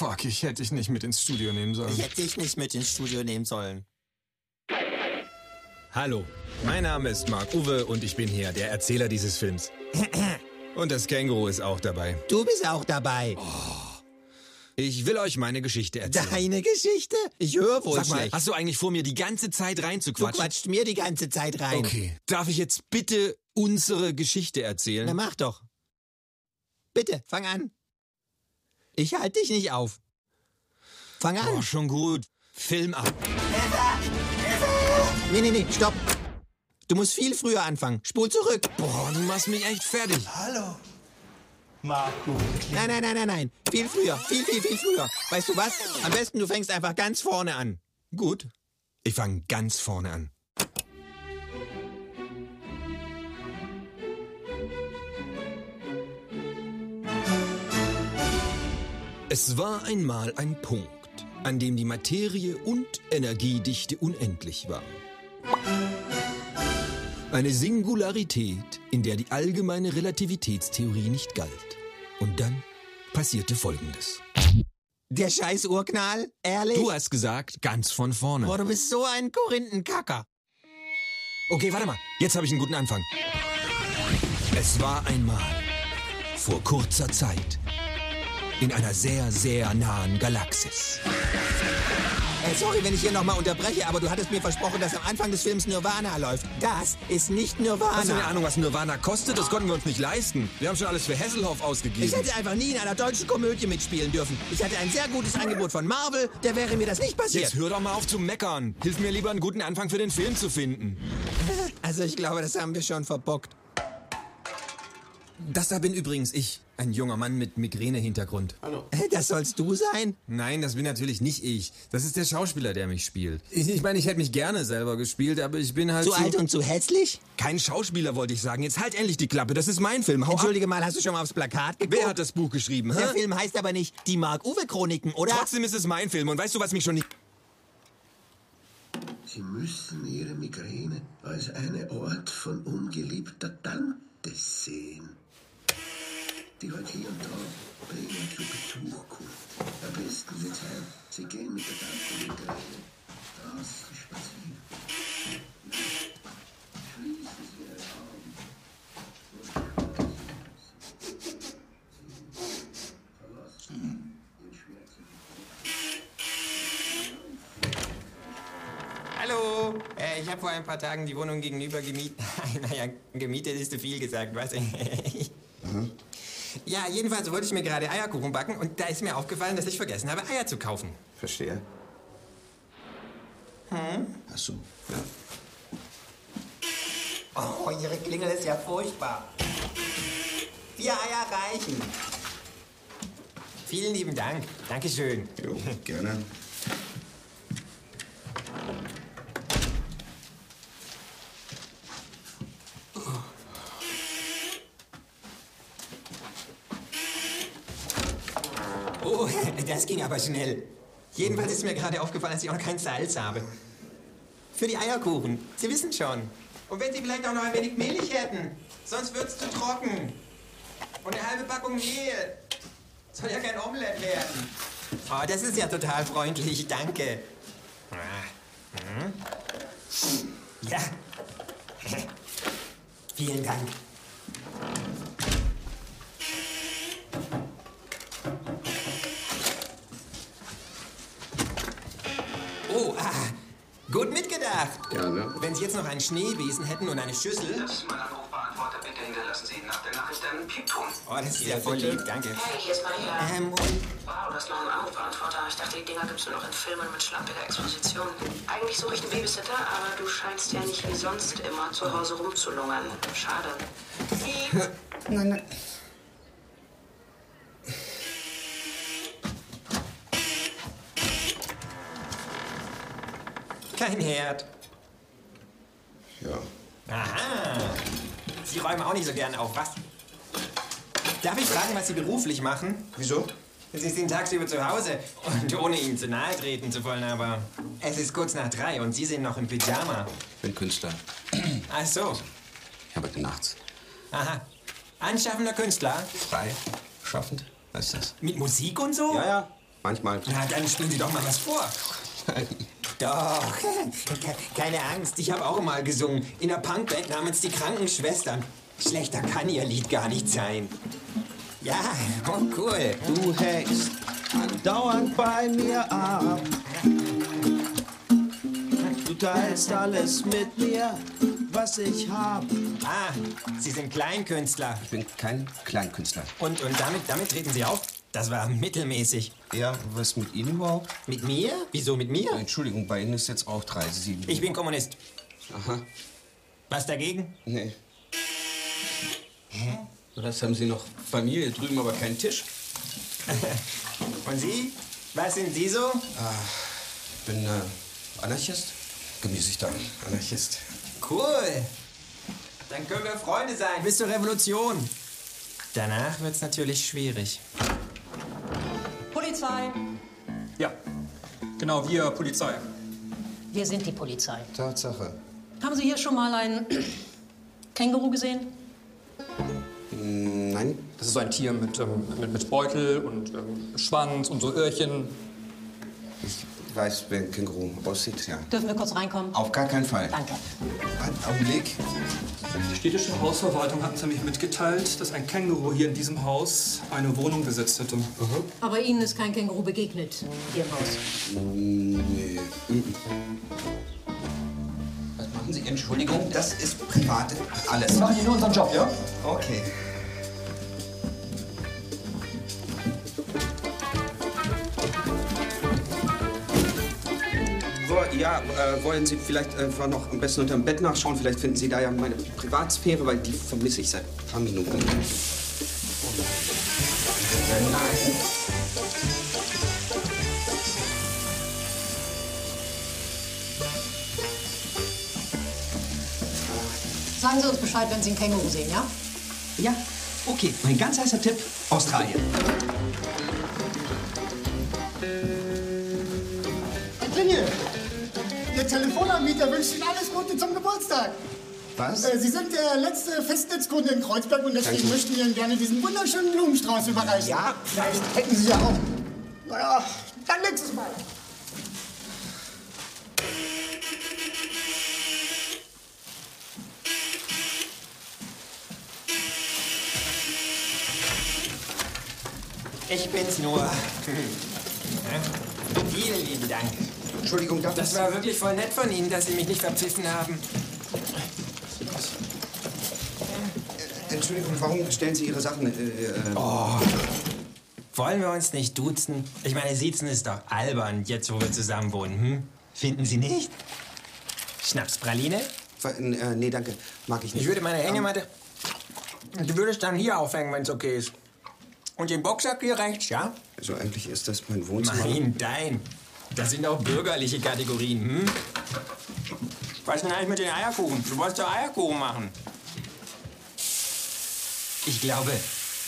Fuck, ich hätte dich nicht mit ins Studio nehmen sollen. Ich hätte dich nicht mit ins Studio nehmen sollen. Hallo, mein Name ist Marc Uwe und ich bin hier der Erzähler dieses Films. Und das Känguru ist auch dabei. Du bist auch dabei. Ich will euch meine Geschichte erzählen. Deine Geschichte? Ich höre wohl Sag mal, schlecht. hast du eigentlich vor, mir die ganze Zeit Du reinzuquatschen? quatscht mir die ganze Zeit rein. Okay. Darf ich jetzt bitte unsere Geschichte erzählen? Na mach doch. Bitte, fang an. Ich halte dich nicht auf. Fang an. Oh, schon gut. Film ab. Nee, nee, nee, stopp. Du musst viel früher anfangen. Spul zurück. Boah, du machst mich echt fertig. Hallo. Marco. Nein, nein, nein, nein, nein. Viel früher. Viel, viel, viel früher. Weißt du was? Am besten du fängst einfach ganz vorne an. Gut. Ich fange ganz vorne an. Es war einmal ein Punkt, an dem die Materie und Energiedichte unendlich war. Eine Singularität, in der die allgemeine Relativitätstheorie nicht galt. Und dann passierte Folgendes. Der scheiß Urknall? Ehrlich? Du hast gesagt, ganz von vorne. Boah, du bist so ein Korinthenkacker. Okay, warte mal. Jetzt habe ich einen guten Anfang. Es war einmal, vor kurzer Zeit, in einer sehr, sehr nahen Galaxis. Äh, sorry, wenn ich hier nochmal unterbreche, aber du hattest mir versprochen, dass am Anfang des Films Nirvana läuft. Das ist nicht Nirvana. Hast du eine Ahnung, was Nirvana kostet? Das konnten wir uns nicht leisten. Wir haben schon alles für Hasselhoff Ich ausgegeben. hätte einfach nie in einer deutschen Komödie mitspielen dürfen. Ich hatte ein sehr gutes Angebot von Marvel, der wäre mir das nicht passiert. Jetzt hör doch mal auf zu meckern. Hilf mir lieber, einen guten Anfang für den Film zu finden. Also ich glaube, das haben wir schon verbockt. Das da bin übrigens ich. Ein junger Mann mit Migräne-Hintergrund. Äh, Das sollst du sein? Nein, das bin natürlich nicht ich. Das ist der Schauspieler, der mich spielt. Ich, ich meine, ich hätte mich gerne selber gespielt, aber ich bin halt Zu alt und zu hässlich? Kein Schauspieler, wollte ich sagen. Jetzt halt endlich die Klappe. Das ist mein Film. Hau ab. Entschuldige mal, hast du schon mal aufs Plakat geguckt? Wer hat das Buch geschrieben? Der Hä? Film heißt aber nicht Die Mark-Uwe-Chroniken, oder? Trotzdem ist es mein Film. Und weißt du, was mich schon nicht... Sie müssen Ihre Migräne als eine Ort von ungeliebter Tante sehen, die heute hier und da bei Ihnen zu Besuch kommt. Am besten wird sein, Sie gehen mit der Tante Migräne draußen spazieren. Schließen Sie Ihre Augen. Hallo, äh, ich habe vor ein paar Tagen die Wohnung gegenüber gemietet. naja, gemietet ist zu viel gesagt, was? Ja, jedenfalls wollte ich mir gerade Eierkuchen backen und da ist mir aufgefallen, dass ich vergessen habe, Eier zu kaufen. Verstehe. Hm? Ach so, ja. Oh, Ihre Klingel ist ja furchtbar. Vier Eier reichen. Vielen lieben Dank. Dankeschön. Jo, gerne. Oh, das ging aber schnell. Jedenfalls ist mir gerade aufgefallen, dass ich auch noch kein Salz habe. Für die Eierkuchen. Sie wissen schon. Und wenn Sie vielleicht auch noch ein wenig Milch hätten. Sonst wird's zu trocken. Und eine halbe Packung Mehl. Soll ja kein Omelett werden. Oh, das ist ja total freundlich. Danke. Ah, hm. Ja. Vielen Dank. Wenn Sie jetzt noch einen Schneebesen hätten und eine Schüssel. Das ist mein Anrufbeantworter. Bitte hinterlassen Sie nach der Nachricht einen Piepton. Oh, das ist ja voll lieb, danke. Hey, hier ist Maria. Ähm, und Wow, du hast noch einen Anrufbeantworter. Ich dachte, die Dinger gibt's nur noch in Filmen mit schlampiger Exposition. Eigentlich suche ich einen Babysitter, aber du scheinst ja nicht wie sonst immer zu Hause rumzulungern. Schade. Nein, nein. kein Herd. Ja. Aha. Sie räumen auch nicht so gern auf, was? Darf ich fragen, was Sie beruflich machen? Wieso? Sie sind tagsüber zu Hause und ohne Ihnen zu nahe treten zu wollen, aber es ist kurz nach drei und Sie sind noch im Pyjama. Ich bin Künstler. Ach so. Ich arbeite nachts. Aha. Anschaffender Künstler? Frei. Schaffend. Was ist das? Mit Musik und so? Ja, ja. Manchmal. Na, dann spielen Sie doch mal was vor. Doch, keine Angst, ich habe auch mal gesungen. In der Punkband namens Die Krankenschwestern. Schlechter kann Ihr Lied gar nicht sein. Ja, oh cool. Du hängst andauernd bei mir ab. Du teilst alles mit mir, was ich hab. Ah, Sie sind Kleinkünstler. Ich bin kein Kleinkünstler. Und, und damit, damit treten Sie auf? Das war mittelmäßig. Ja, was mit Ihnen überhaupt? Mit mir? Wieso mit mir? Entschuldigung, bei Ihnen ist jetzt auch 30. Ich bin Kommunist. Aha. Was dagegen? Nee. Das haben Sie noch Familie drüben, aber keinen Tisch? Und Sie? Was sind Sie so? Ich bin äh, Anarchist. Gemüßigter Anarchist. Cool. Dann können wir Freunde sein bis zur Revolution. Danach wird's natürlich schwierig. Polizei! Ja, genau, wir Polizei. Wir sind die Polizei. Tatsache. Haben Sie hier schon mal ein Känguru gesehen? Hm, Nein? Das ist so ein Tier mit, ähm, mit, mit Beutel und ähm, Schwanz und so Öhrchen. Ich weiß, wie ein Känguru aussieht, ja. Dürfen wir kurz reinkommen? Auf gar keinen Fall. Danke. Einen Augenblick. Die städtische Hausverwaltung hat nämlich mitgeteilt, dass ein Känguru hier in diesem Haus eine Wohnung besetzt hätte. Aber Ihnen ist kein Känguru begegnet hier im Haus. Nee. mhm. Was machen Sie? Entschuldigung, das ist privat alles. machen hier nur unseren Job, ja? Okay. Ja, äh, wollen Sie vielleicht einfach noch am besten unter dem Bett nachschauen? Vielleicht finden Sie da ja meine Privatsphäre, weil die vermisse ich seit ein paar Minuten. Nein. Sagen Sie uns Bescheid, wenn Sie ein Känguru sehen, ja? Ja, okay. Mein ganz heißer Tipp: Australien. Klingel, der Telefonanbieter wünscht Ihnen alles Gute zum Geburtstag. Was? Äh, Sie sind der letzte Festnetzkunde in Kreuzberg und deswegen Danke. möchten wir Ihnen gerne diesen wunderschönen Blumenstrauß überreichen. Ja. vielleicht hätten Sie ja auch. Naja, dann nächstes Mal. Ich bin's nur. Vielen lieben Dank. Entschuldigung, darf Das war wirklich voll nett von Ihnen, dass Sie mich nicht verpfiffen haben. Entschuldigung, warum stellen Sie Ihre Sachen? Äh, äh, Wollen wir uns nicht duzen? Ich meine, siezen ist doch albern, jetzt wo wir zusammen wohnen, hm? Finden Sie nicht? Schnapspraline? äh, nee, danke. Mag ich nicht. Ich würde meine Hängematte. Die würde ich dann hier aufhängen, wenn es okay ist. Und den Boxsack hier rechts, ja? Also eigentlich ist das mein Wohnzimmer. Mein, dein. Das sind auch bürgerliche Kategorien, hm? Was ist denn eigentlich mit den Eierkuchen? Du wolltest doch Eierkuchen machen. Ich glaube,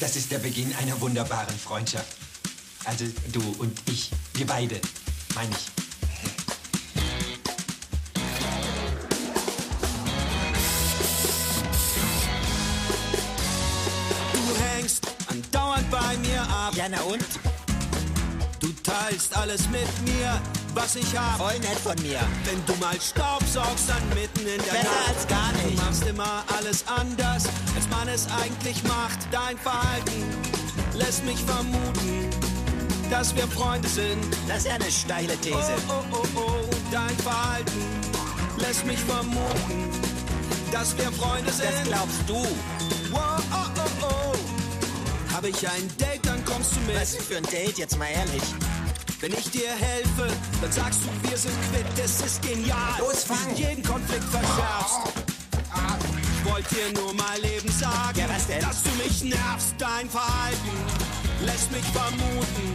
das ist der Beginn einer wunderbaren Freundschaft. Also du und ich, wir beide, meine ich. Du hängst andauernd bei mir ab. Ja, na und? Teilst alles mit mir, was ich hab. Voll nett von mir. Wenn du mal Staub saugst, dann mitten in der Besser Nacht. als gar nicht. Du machst immer alles anders, als man es eigentlich macht. Dein Verhalten lässt mich vermuten, dass wir Freunde sind. Das ist ja eine steile Oh, These. oh, oh, oh, dein Verhalten lässt mich vermuten, dass wir Freunde sind. Das glaubst du. Wow, oh, oh, oh. Hab ich ein Date, dann kommst du mit. Was für ein Date, jetzt mal ehrlich. Wenn ich dir helfe, dann sagst du, wir sind quitt, das ist genial. Los, fang. Jeden Konflikt verschärfst. Ich wollte dir nur mal eben sagen, Ja, dass du mich nervst. Dein Verhalten lässt mich vermuten,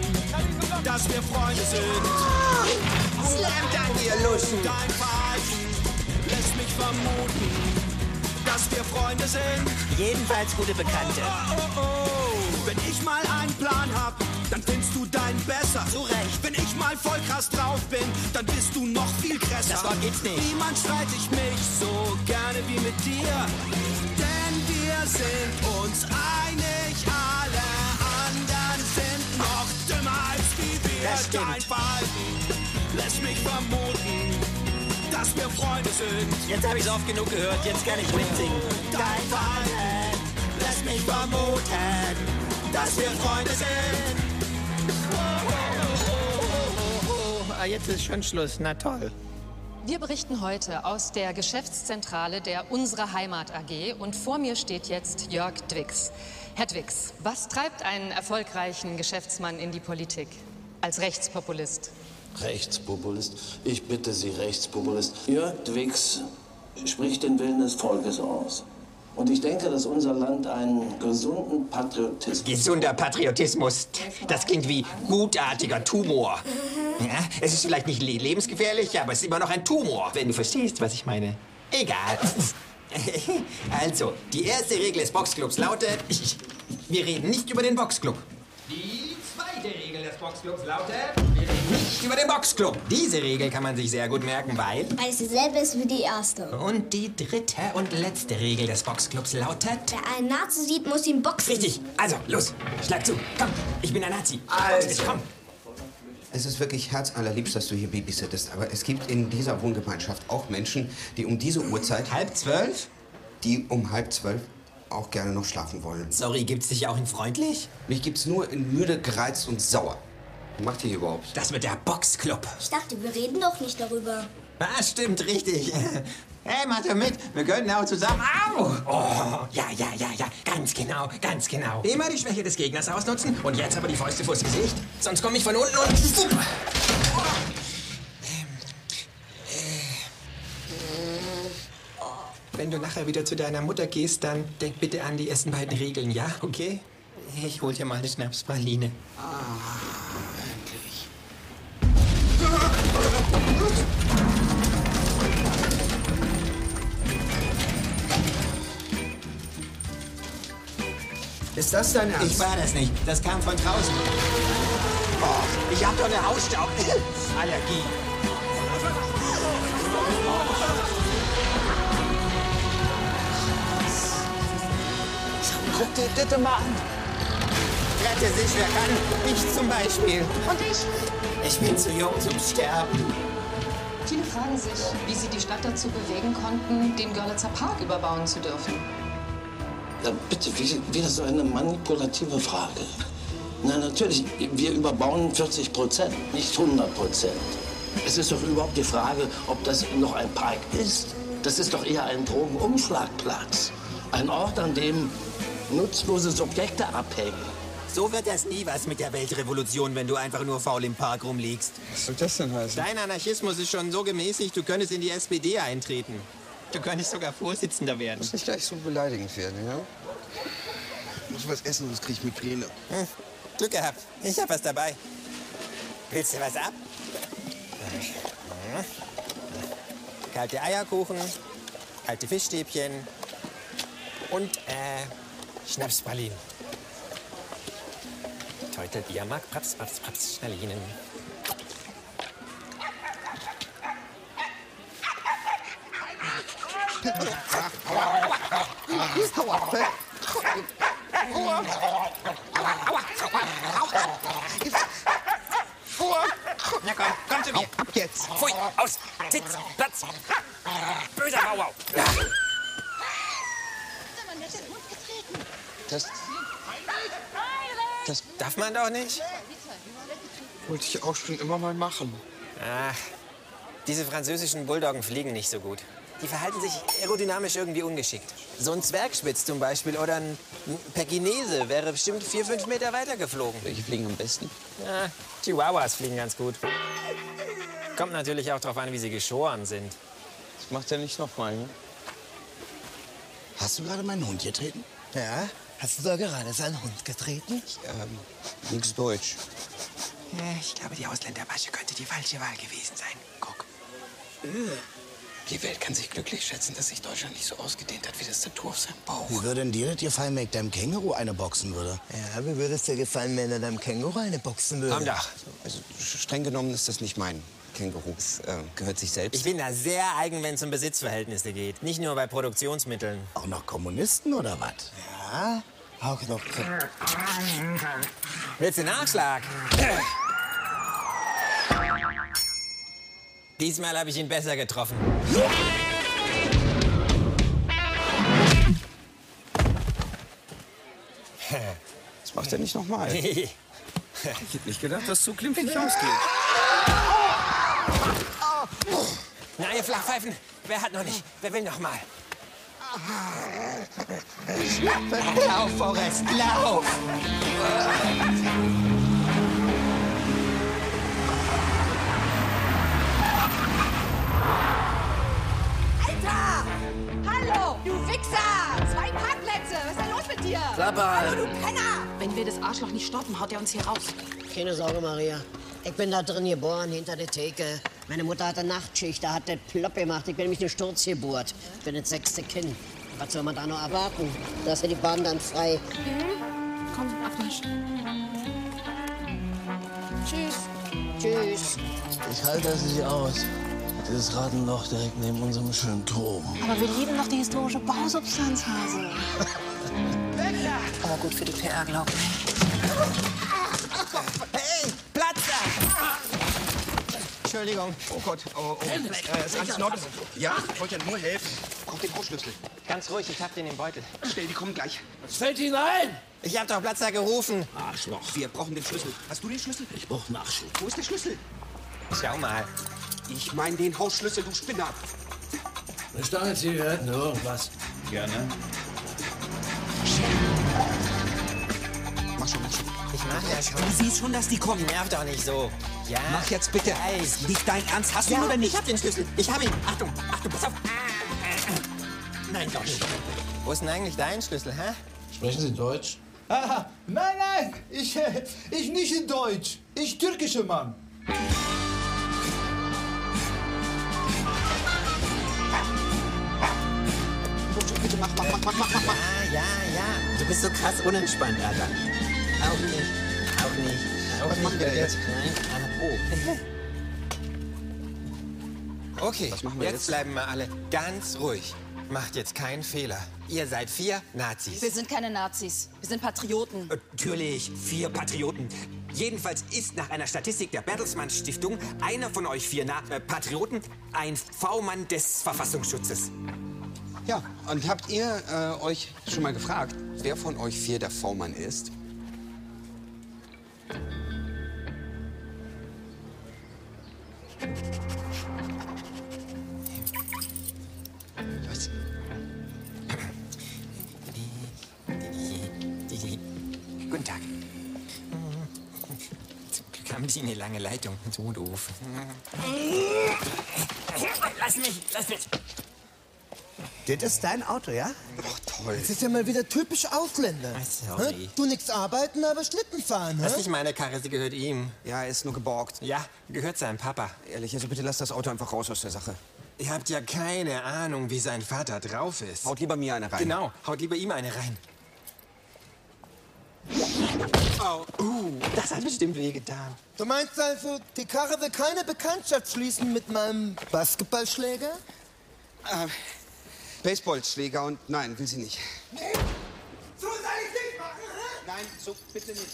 dass wir Freunde sind. Slam dann, ihr Luschen. Dein Verhalten lässt mich vermuten, dass wir Freunde sind. Jedenfalls gute Bekannte. Oh, oh, oh. Wenn ich mal einen Plan hab, dann findest du deinen besser. Zu Recht. Wenn ich mal voll krass drauf bin, dann bist du noch viel krasser. Das Wort gibt's nicht. Niemand streit ich mich so gerne wie mit dir. Denn wir sind uns einig, alle anderen sind noch dümmer als wie wir. Das stimmt. Dein Verhalten lässt mich vermuten, dass wir Freunde sind. Jetzt habe ich oft genug gehört, jetzt kann ich mitsingen. Dein Verhalten lässt mich vermuten, dass wir Freunde sind. Ah, jetzt ist schon Schluss. Na toll. Wir berichten heute aus der Geschäftszentrale der Unsere Heimat AG und vor mir steht jetzt Jörg Dwix. Herr Dwix, was treibt einen erfolgreichen Geschäftsmann in die Politik als Rechtspopulist? Rechtspopulist? Ich bitte Sie, Rechtspopulist. Jörg Dwix spricht den Willen des Volkes aus. Und ich denke, dass unser Land einen gesunden Patriotismus. Gesunder Patriotismus. Das klingt wie gutartiger Tumor. Ja, es ist vielleicht nicht le- lebensgefährlich, aber es ist immer noch ein Tumor. Wenn du verstehst, was ich meine. Egal. Also, die erste Regel des Boxclubs lautet, wir reden nicht über den Boxclub. Die des Boxclubs lautet, wir reden nicht über den Boxclub. Diese Regel kann man sich sehr gut merken, weil... Weil es dieselbe ist wie die erste. Und die dritte und letzte Regel des Boxclubs lautet... Wer einen Nazi sieht, muss ihn boxen. Richtig. Also, los, schlag zu. Komm, ich bin ein Nazi. Also. Komm. Es ist wirklich herzallerliebst, dass du hier babysittest, aber es gibt in dieser Wohngemeinschaft auch Menschen, die um diese Uhrzeit... Halb zwölf? Die um halb zwölf auch gerne noch schlafen wollen. Sorry, gibt's dich auch in freundlich? Mich gibt's nur in müde, gereizt und sauer. Was macht ihr hier überhaupt? Das mit der Boxclub. Ich dachte, wir reden doch nicht darüber. Ah, stimmt, richtig. Hey, mach doch mit. Wir können auch zusammen. Au! Oh, ja, ja, ja, ja. Ganz genau, ganz genau. Immer die Schwäche des Gegners ausnutzen und jetzt aber die Fäuste vors Gesicht. Sonst komme ich von unten und. Wenn du nachher wieder zu deiner Mutter gehst, dann denk bitte an die ersten beiden Regeln, ja? Okay? Ich hol dir mal eine Schnapspraline. Ist das dein Ernst? Ich war das nicht. Das kam von draußen. Oh, ich hab doch eine Hausstauballergie. Guck dir das mal an. Rette sich, wer kann. Ich zum Beispiel. Und ich? Ich bin zu jung zum Sterben. Viele fragen sich, wie sie die Stadt dazu bewegen konnten, den Görlitzer Park überbauen zu dürfen. Ja, bitte, wie- wieder so eine manipulative Frage. Na, natürlich, wir überbauen 40 Prozent, nicht 100 Prozent. Es ist doch überhaupt die Frage, ob das noch ein Park ist. Das ist doch eher ein Drogenumschlagplatz. Ein Ort, an dem nutzlose Subjekte abhängen. So wird das nie was mit der Weltrevolution, wenn du einfach nur faul im Park rumliegst. Was soll das denn heißen? Dein Anarchismus ist schon so gemäßigt, du könntest in die SPD eintreten. Du könntest sogar Vorsitzender werden. Muss nicht gleich so beleidigend werden, ja? Ich muss was essen, sonst krieg ich Migräne. Hm, Glück gehabt. Ich hab was dabei. Willst du was ab? Hm. Kalte Eierkuchen, kalte Fischstäbchen und äh, Schnapspralinen. Heute Biermark, Praps, Praps, Praps, Schnellinen. Na komm, komm zu mir. Ab jetzt. Pfui, aus, Sitz, Platz. Böser Bauau. Das Das darf man doch nicht. wollte ich auch schon immer mal machen. Ach, diese französischen Bulldoggen fliegen nicht so gut. Die verhalten sich aerodynamisch irgendwie ungeschickt. So ein Zwergspitz zum Beispiel oder ein Pekinese wäre bestimmt vier, fünf Meter weiter geflogen. Welche fliegen am besten? Ja, Chihuahuas fliegen ganz gut. Kommt natürlich auch darauf an, wie sie geschoren sind. Das macht er nicht nochmal, ne? Hast du gerade meinen Hund getreten? Ja? Hast du da gerade seinen Hund getreten? Ähm, nix Deutsch. Ja, ich glaube, die Ausländerwasche könnte die falsche Wahl gewesen sein. Guck. Die Welt kann sich glücklich schätzen, dass sich Deutschland nicht so ausgedehnt hat wie das Tattoo auf seinem Bauch. Wie würde denn dir das gefallen, wenn ich deinem Känguru eine boxen würde? Ja, wie würde es dir gefallen, wenn er deinem Känguru eine boxen würde? Komm doch. Also streng genommen ist das nicht mein Känguru. Es äh, gehört sich selbst. Ich bin da sehr eigen, wenn es um Besitzverhältnisse geht. Nicht nur bei Produktionsmitteln. Auch noch Kommunisten oder was? Ja, auch noch. Willst du Nachschlag? Diesmal habe ich ihn besser getroffen. Das macht er nicht nochmal. ich hätte nicht gedacht, dass es so glimpflich ausgeht. Na, ihr Flachpfeifen, wer hat noch nicht? Wer will noch mal? Lauf, Forrest, lauf! Alter! Hallo, du Wichser! Zwei Parkplätze! Was ist denn los mit dir? Klappe halt. Hallo, du Penner! Wenn wir das Arschloch nicht stoppen, haut er uns hier raus. Keine Sorge, Maria. Ich bin da drin geboren, hinter der Theke. Meine Mutter hatte Nachtschicht, da hat das plopp gemacht. Ich bin nämlich eine Sturzgeburt. Ich bin das sechste Kind. Was soll man da noch erwarten? Da ist ja die Bahn dann frei. Komm, Abmarsch. Tschüss. Tschüss. Ich halte das nicht aus. Dieses Ratenloch direkt neben unserem schönen Turm. Aber wir lieben doch die historische Bausubstanz, Hase. Aber gut für die PR, glaub ich. Hey, Platz da! Entschuldigung. Oh Gott. Oh, oh. Äh, ist alles in Ordnung? Ja, ich wollte ja nur helfen. Braucht den Großschlüssel. Ganz ruhig, ich hab den im Beutel. Schnell, die kommen gleich. Was fällt Ihnen ein? Ich hab doch Platzer gerufen. Arschloch. Wir brauchen den Schlüssel. Hast du den Schlüssel? Ich brauch Nachschub. Wo ist der Schlüssel? Schau mal. Ich meine den Hausschlüssel, du Spinner. Eine Stange Zigaretten, irgendwas. Gerne. Mach schon, mach schon. Ich mach ja schon. Du siehst schon, dass die kommen. Nerv doch nicht so. Ja. Mach jetzt bitte. Weiß. Nicht dein Ernst. Hast du Ja, ihn oder nicht? ich hab den Schlüssel. Ich hab ihn. Achtung, Achtung, pass auf. Nein, doch nicht. Wo ist denn eigentlich dein Schlüssel, hä? Sprechen Sie Deutsch? Ah, nein, nein, ich, äh, ich nicht in Deutsch. Ich türkischer Mann. Mach, mach, mach, mach. Ja, ja, ja. Du bist so krass unentspannt, Alter. Auch nicht. Auch nicht. Auch Was nicht. machen wir da jetzt? Nein, aber oh. Okay, Was machen wir jetzt, jetzt? bleiben wir alle ganz ruhig. Macht jetzt keinen Fehler. Ihr seid vier Nazis. Wir sind keine Nazis. Wir sind Patrioten. Natürlich, vier Patrioten. Jedenfalls ist nach einer Statistik der Bertelsmann Stiftung einer von euch vier Na äh, Patrioten ein V-Mann des Verfassungsschutzes. Ja, und habt ihr äh, euch schon mal gefragt, wer von euch vier der V-Mann ist? Guten Tag. Zum Glück haben Sie eine lange Leitung. So doof. Lass mich, lass mich. Das ist dein Auto, ja? Ach, toll. Das ist ja mal wieder typisch Ausländer. sorry. Hä? Du nix arbeiten, aber Schlitten fahren, Das ist nicht meine Karre, sie gehört ihm. Ja, er ist nur geborgt. Ja, gehört seinem Papa. Ehrlich, also bitte lass das Auto einfach raus aus der Sache. Ihr habt ja keine Ahnung, wie sein Vater drauf ist. Haut lieber mir eine rein. Genau, haut lieber ihm eine rein. Oh, uh, das hat bestimmt wehgetan. Du meinst also, die Karre will keine Bekanntschaft schließen mit meinem Basketballschläger? Äh, Baseballschläger und nein, will sie nicht. So soll ich nicht machen, hä? Nein, so bitte nicht.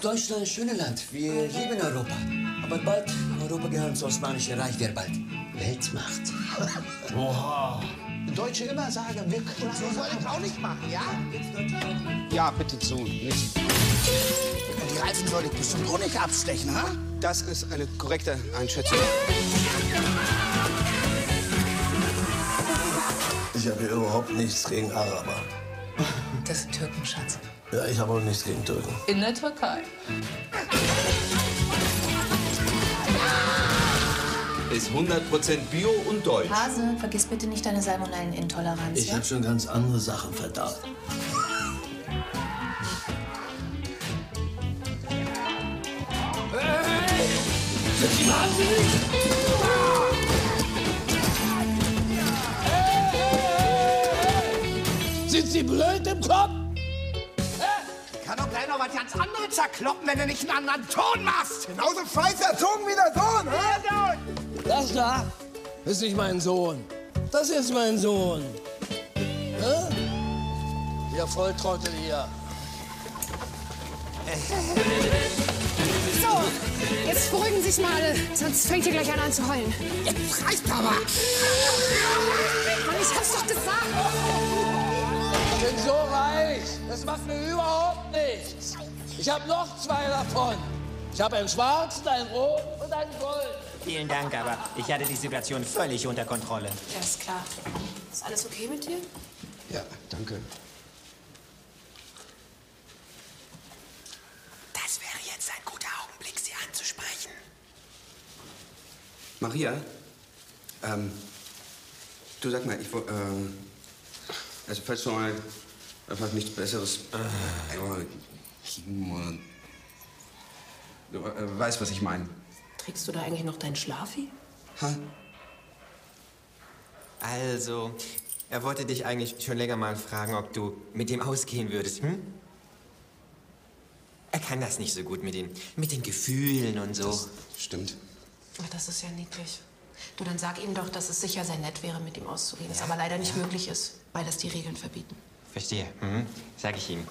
Deutschland ist ein schönes Land. Wir lieben Europa. Aber bald, Europa gehört zum Osmanischen Reich, wer bald Weltmacht. Oha. Deutsche immer sagen, wir können so soll ich auch nicht machen, ja? Ja, bitte so nicht. Und die Reifen soll ich bestimmt auch nicht abstechen, ha? Das ist eine korrekte Einschätzung. Ich habe hier überhaupt nichts gegen Araber. Das sind Türken, Schatz. Ja, ich habe auch nichts gegen Türken. In der Türkei. Ist 100% Bio und deutsch. Hase, vergiss bitte nicht deine Salmonellenintoleranz. Ich habe schon ganz andere Sachen verdaut. Sind Sie wahnsinnig? Sie blöd im Kopf? Kann doch gleich noch was ganz anderes zerkloppen, wenn du nicht einen anderen Ton machst. Genauso scheiß erzogen wie der Sohn, hä? Das da ist nicht mein Sohn. Das ist mein Sohn. Hä? Ihr Volltrottel hier. So, jetzt beruhigen Sie sich mal alle, sonst fängt ihr gleich an, an zu heulen. Jetzt reicht aber! Mann, ich hab's doch gesagt! So reich. Das macht mir überhaupt nichts. Ich habe noch zwei davon. Ich habe einen schwarzen, einen roten und einen gold. Vielen Dank, aber ich hatte die Situation völlig unter Kontrolle. Ja, ist klar. Ist alles okay mit dir? Ja, danke. Das wäre jetzt ein guter Augenblick, sie anzusprechen. Maria, ähm, du sag mal, ich wollte, äh, also falls du mal einfach nichts Besseres, aber, Mann. du äh, weißt, was ich meine. Trägst du da eigentlich noch deinen Schlafi? Also, er wollte dich eigentlich schon länger mal fragen, ob du mit ihm ausgehen würdest, hm? Er kann das nicht so gut mit den, mit den Gefühlen und so. stimmt. Ach, das ist ja niedlich. Du, dann sag ihm doch, dass es sicher sehr nett wäre, mit ihm auszugehen, es aber leider nicht möglich ist, weil das die Regeln verbieten. Verstehe. Mhm. Sag ich ihm.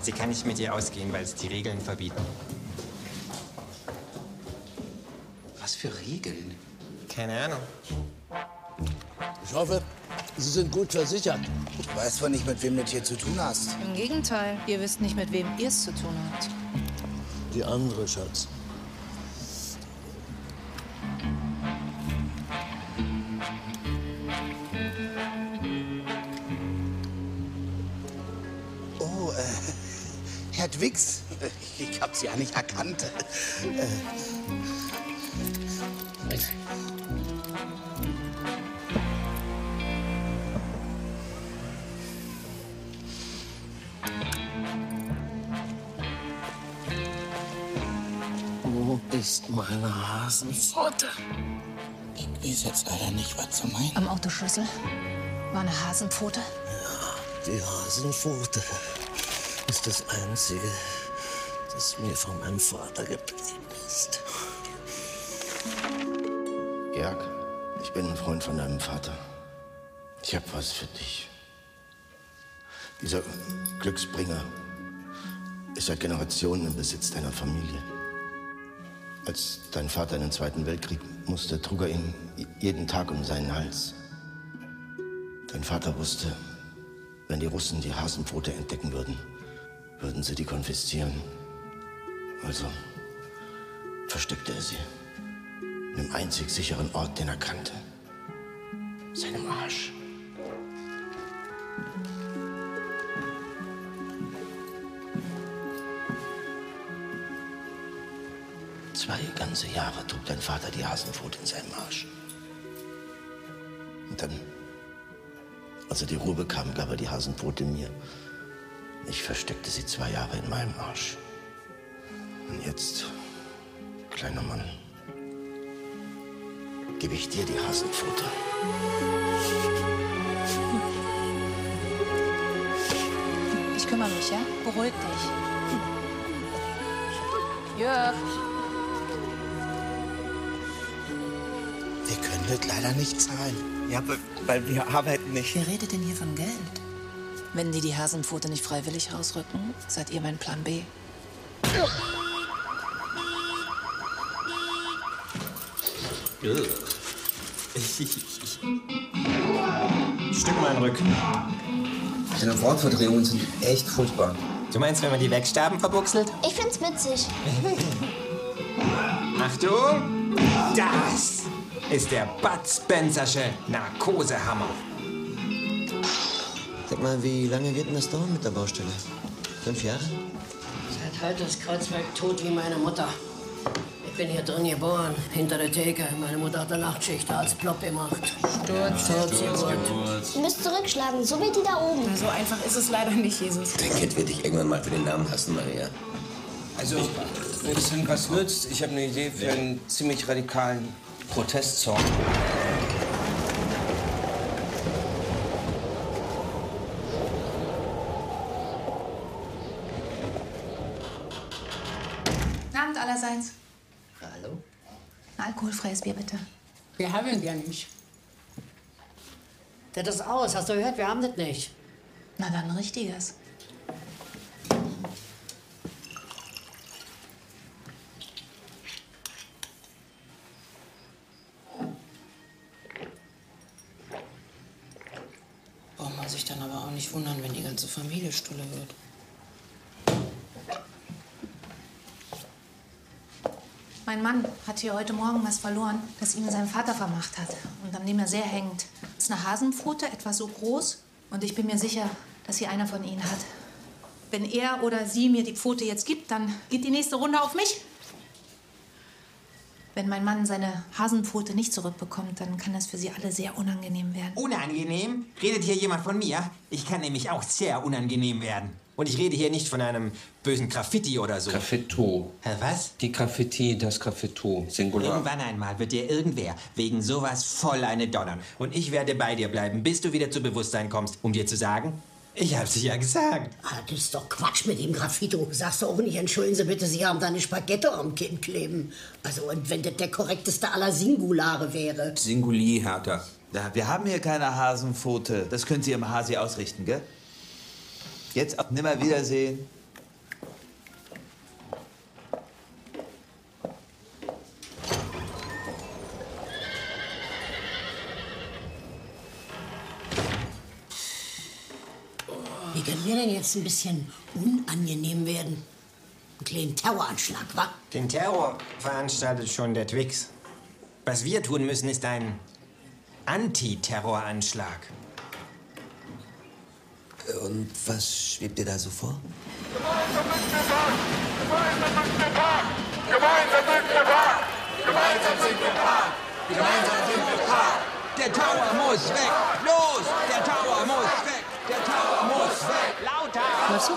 Sie kann nicht mit dir ausgehen, weil es die Regeln verbieten. Was für Regeln? Keine Ahnung. Ich hoffe, Sie sind gut versichert. Du weißt zwar nicht, mit wem du es hier zu tun hast. Im Gegenteil, ihr wisst nicht, mit wem ihr es zu tun habt. Die andere, Schatz. Herr Dwix. Ich hab's ja nicht erkannt. Äh, Wo ist meine Hasenpfote? Ich weiß jetzt leider nicht, was zu meinen. Am Autoschlüssel war eine Hasenpfote. Die Hasenpfote ist das Einzige, das mir von meinem Vater geblieben ist. Jörg, ich bin ein Freund von deinem Vater. Ich hab was für dich. Dieser Glücksbringer ist seit Generationen im Besitz deiner Familie. Als dein Vater in den Zweiten Weltkrieg musste, trug er ihn jeden Tag um seinen Hals. Dein Vater wusste, wenn die Russen die Hasenpfote entdecken würden, würden sie die konfiszieren. Also versteckte er sie. In dem einzig sicheren Ort, den er kannte. Seinem Arsch. Zwei ganze Jahre trug dein Vater die Hasenpfote in seinem Arsch. Und dann, als er die Ruhe bekam, gab er die Hasenpfote mir. Ich versteckte sie zwei Jahre in meinem Arsch. Und jetzt, kleiner Mann, gebe ich dir die Hasenpfote. Ich kümmere mich, ja? Beruhig dich. Jörg. wir können das leider nicht zahlen. Ja, weil wir arbeiten nicht. Wer redet denn hier von Geld? Wenn die die Hasenpfote nicht freiwillig rausrücken, seid ihr mein Plan B. Stück meinen Rücken. Deine Wortverdrehungen sind echt furchtbar. Du meinst, wenn man die Wegstaben verbuchselt? Ich find's witzig. Achtung! Das ist der Bud Spencersche Narkosehammer. Mal, wie lange wird denn das dauern mit der Baustelle? Fünf Jahre? Seit heute ist Kreuzberg tot wie meine Mutter. Ich bin hier drin geboren, hinter der Theke. Meine Mutter hat eine Nachtschicht da als Plopp gemacht. Sturz, Sturzgeburt. Du musst zurückschlagen, so wie die da oben. So einfach ist es leider nicht, Jesus. Dein Kind wird dich irgendwann mal für den Namen hassen, Maria. Also, wenn es irgendwas nützt, ich habe eine Idee für einen ziemlich radikalen Protestsong. allerseits. Hallo? Alkoholfreies Bier, bitte. Wir haben ja nicht. Das ist aus. Hast du gehört? Wir haben das nicht. Na dann richtiges. Warum man sich dann aber auch nicht wundern, wenn die ganze Familie stulle wird. Mein Mann hat hier heute Morgen was verloren, das ihm sein Vater vermacht hat und an dem er sehr hängt. Das ist eine Hasenpfote, etwa so groß. Und ich bin mir sicher, dass sie einer von ihnen hat. Wenn er oder sie mir die Pfote jetzt gibt, dann geht die nächste Runde auf mich. Wenn mein Mann seine Hasenpfote nicht zurückbekommt, dann kann das für sie alle sehr unangenehm werden. Unangenehm? Redet hier jemand von mir? Ich kann nämlich auch sehr unangenehm werden. Und ich rede hier nicht von einem bösen Graffiti oder so. Graffito. Hä, was? Die Graffiti, das Graffito, Singular. Irgendwann einmal wird dir irgendwer wegen sowas voll eine donnern. Und ich werde bei dir bleiben, bis du wieder zu Bewusstsein kommst, um dir zu sagen, ich hab's dir ja gesagt. Ah, das ist doch Quatsch mit dem Graffito. Sagst du auch nicht, entschuldigen Sie bitte, Sie haben da eine Spaghetto am Kinn kleben. Also, und wenn das der korrekteste aller Singulare wäre. Singuli, Hertha. Ja, wir haben hier keine Hasenpfote. Das können Sie im Hasi ausrichten, gell? Jetzt ab nimmer Wiedersehen. Wie können wir denn jetzt ein bisschen unangenehm werden? Ein kleinen Terroranschlag, wa? Den Terror veranstaltet schon der Twix. Was wir tun müssen, ist ein Antiterroranschlag. Und was schwebt dir da so vor? Gemeinsam sind wir wahr! Gemeinsam sind wir wahr! Gemeinsam sind wir wahr! Der Tower muss weg! Los! Der Tower muss weg! Der Tower muss weg! Lauter! Hörst du?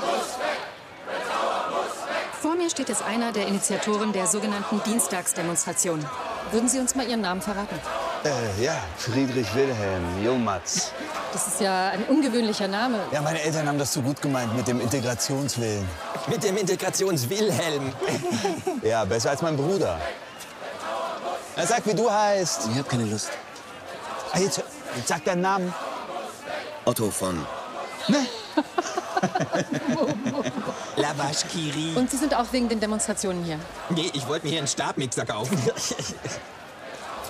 Vor mir steht jetzt einer der Initiatoren der sogenannten Dienstagsdemonstration. Würden Sie uns mal Ihren Namen verraten? Äh, ja, Friedrich Wilhelm Jomatz. Das ist ja ein ungewöhnlicher Name. Ja, meine Eltern haben das so gut gemeint mit dem Integrationswillen. Mit dem Integrationswilhelm. Ja, besser als mein Bruder. Na, sag, wie du heißt. Ich hab keine Lust. Ah, jetzt, jetzt sag deinen Namen. Otto von. Ne? Lavashkiri. Und Sie sind auch wegen den Demonstrationen hier? Nee, ich wollte mir hier einen Stabmixer kaufen.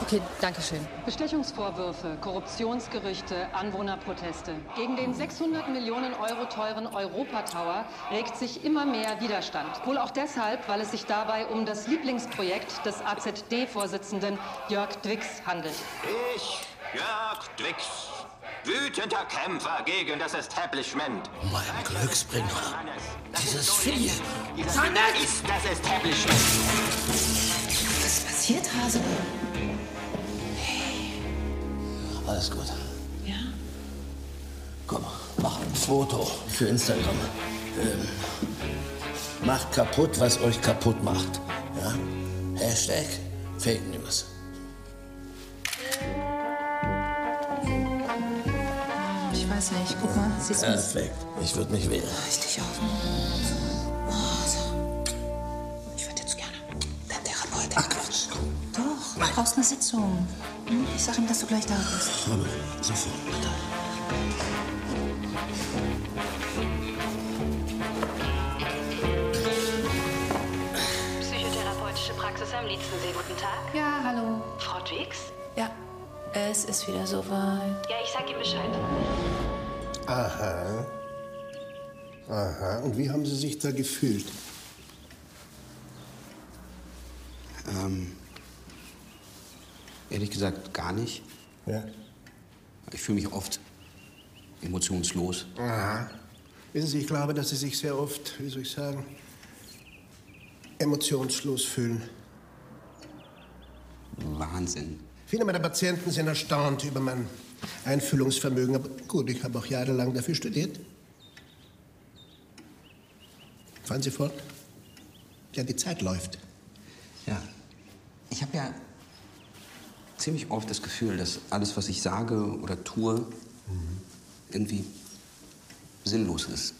Okay, danke schön. Bestechungsvorwürfe, Korruptionsgerüchte, Anwohnerproteste. Gegen den 600 Millionen Euro teuren Europa-Tower regt sich immer mehr Widerstand. Wohl auch deshalb, weil es sich dabei um das Lieblingsprojekt des AZD-Vorsitzenden Jörg Dwix handelt. Ich, Jörg Dwix, wütender Kämpfer gegen das Establishment. Mein Glücksbringer. Dieses Vieh. Sonne ist das Establishment. Was passiert, Hase? Alles gut. Ja? Komm, mach ein Foto für Instagram. Ähm, macht kaputt, was euch kaputt macht. Ja? Hashtag Fake News. Ich weiß nicht. Guck mal, siehst? Perfekt. Ich würde mich wählen. Richtig auf. Oh, du brauchst eine Sitzung. Hm? Ich sag ihm, dass du gleich da bist. Aber sofort. Psychotherapeutische Praxis am Lietzensee. Guten Tag. Ja, hallo. Frau Dwix? Ja, es ist wieder soweit. Ja, ich sag ihm Bescheid. Aha. Aha. Und wie haben Sie sich da gefühlt? Ähm, ehrlich gesagt gar nicht. Ja. Ich fühle mich oft emotionslos. Aha. Wissen Sie, ich glaube, dass Sie sich sehr oft, wie soll ich sagen, emotionslos fühlen. Wahnsinn. Viele meiner Patienten sind erstaunt über mein Einfühlungsvermögen. Aber gut, ich habe auch jahrelang dafür studiert. Fahren Sie fort? Ja, die Zeit läuft. Ja. Ich habe ja ziemlich oft das Gefühl, dass alles, was ich sage oder tue, irgendwie sinnlos ist.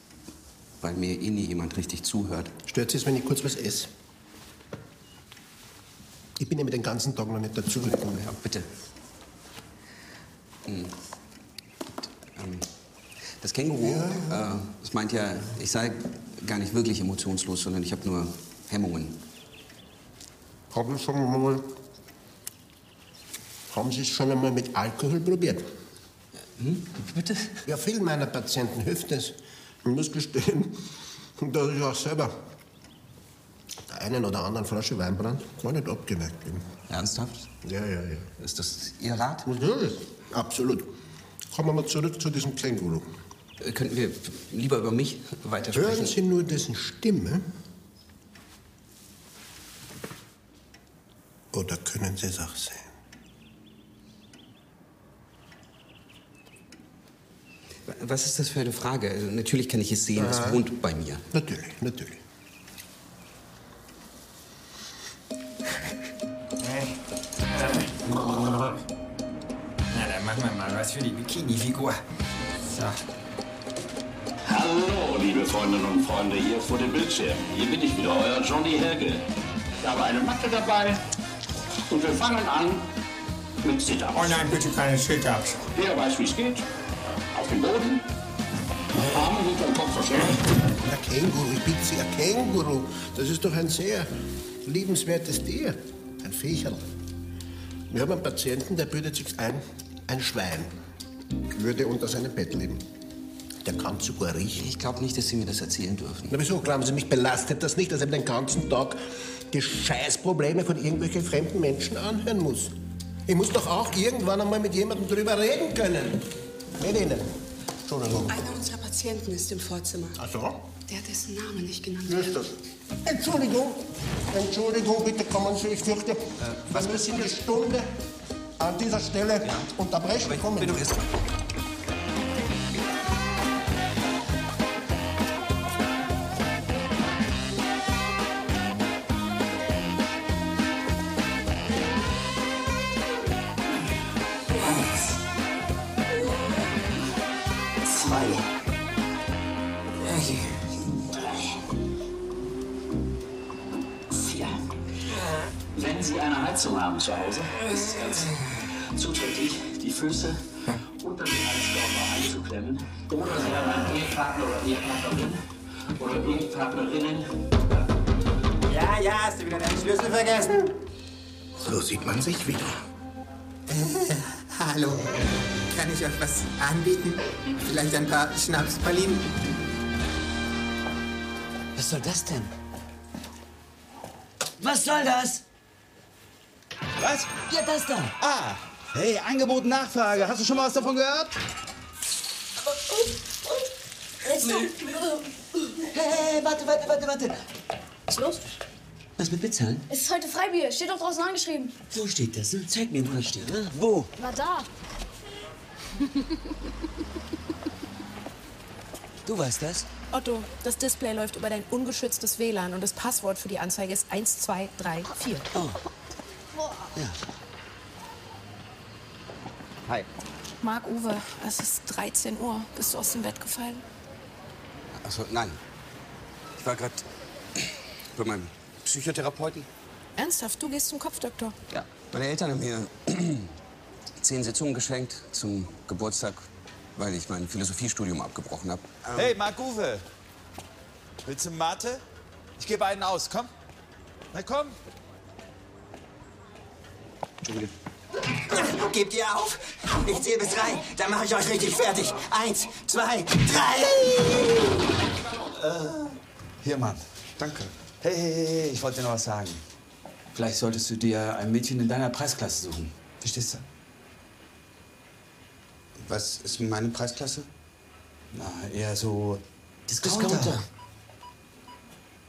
Weil mir eh nie jemand richtig zuhört. Stört Sie es, wenn ich kurz was esse? Ich bin ja mit den ganzen Tag noch nicht dazugekommen. Ja, bitte. Hm. Ähm, das Känguru, Äh, das meint ja, ich sei gar nicht wirklich emotionslos, sondern ich habe nur Hemmungen. Haben Sie schon einmal, haben Sie es schon einmal mit Alkohol probiert? Hm? Bitte? Ja, vielen meiner Patienten hilft es. Ich muss gestehen, dass ich auch selber der einen oder anderen Flasche Weinbrand gar nicht abgeneigt bin. Ernsthaft? Ja, ja, ja. Ist das Ihr Rat? Natürlich, absolut. Kommen wir mal zurück zu diesem Känguru. Äh, Könnten wir lieber über mich weitersprechen? Hören Sie nur dessen Stimme? Oder können Sie es auch sehen? Was ist das für eine Frage? Also, natürlich kann ich es sehen, es Ah. wohnt bei mir. Natürlich, natürlich. Na, dann machen wir mal was für die Bikini-Figur. So. Hallo, liebe Freundinnen und Freunde hier vor dem Bildschirm. Hier bin ich wieder, euer Johnny Helge. Ich habe eine Matte dabei und wir fangen an mit Sit-Ups. Oh nein, bitte keine Sit-Ups. Wer weiß, wie es geht? Auf dem Boden. Arme hinter dem Kopf verschränkt. Ein Känguru, ich bitte Sie, ein Känguru. Das ist doch ein sehr liebenswertes Tier. Ein Viecherl. Wir haben einen Patienten, der bildet sich ein, ein Schwein würde unter seinem Bett leben. Der kann sogar riechen. Ich glaube nicht, dass Sie mir das erzählen dürfen. Na wieso, glauben Sie, mich belastet das nicht, dass er den ganzen Tag die Scheißprobleme von irgendwelchen fremden Menschen anhören muss? Ich muss doch auch irgendwann einmal mit jemandem drüber reden können. Mit Ihnen. Entschuldigung. Einer unserer Patienten ist im Vorzimmer. Ach so? Der, dessen Name nicht genannt Wer ist das? Entschuldigung, Entschuldigung, bitte kommen Sie, ich fürchte, wir müssen die Stunde an dieser Stelle unterbrechen. Kommen. Bitte erst zu Hause, ist es ganz zuträglich, die Füße unter den Heizkörper einzuklemmen. Oder Sie haben einen Ehepartner oder Ehepartnerin oder Ehepartnerinnen. Ja, ja, hast du wieder deinen Schlüssel vergessen? So sieht man sich wieder. Hallo. Kann ich euch was anbieten? Vielleicht ein paar Schnapspralinen? Was soll das denn? Was soll das? Was? Ja, das da. Ah, hey, Angebot, Nachfrage. Hast du schon mal was davon gehört? Hey, warte, warte, warte, warte. Was ist los? Was mit Bezahlen? Es ist heute Freibier. Steht doch draußen angeschrieben. Wo steht das? ne? Zeig mir, wo das steht. ne? Wo? War da. Du weißt das? Otto, das Display läuft über dein ungeschütztes WLAN und das Passwort für die Anzeige ist 1234. Oh. Ja. Hi. Marc Uwe, es ist 13 Uhr. Bist du aus dem Bett gefallen? Achso, nein. Ich war gerade bei meinem Psychotherapeuten. Ernsthaft, du gehst zum Kopfdoktor. Ja. Meine Eltern haben mir zehn Sitzungen geschenkt zum Geburtstag, weil ich mein Philosophiestudium abgebrochen habe. Hey, Marc Uwe. Willst du Mate? Ich gebe einen aus, komm. Na komm. Entschuldige. Gebt ihr auf? Ich zähle bis drei. Dann mache ich euch richtig fertig. Eins, zwei, drei. Hier, Mann. Danke. Hey, hey, hey, hey, ich wollte dir noch was sagen. Vielleicht solltest du dir ein Mädchen in deiner Preisklasse suchen. Verstehst du? Was ist meine Preisklasse? Na, eher so Discounter. Discounter.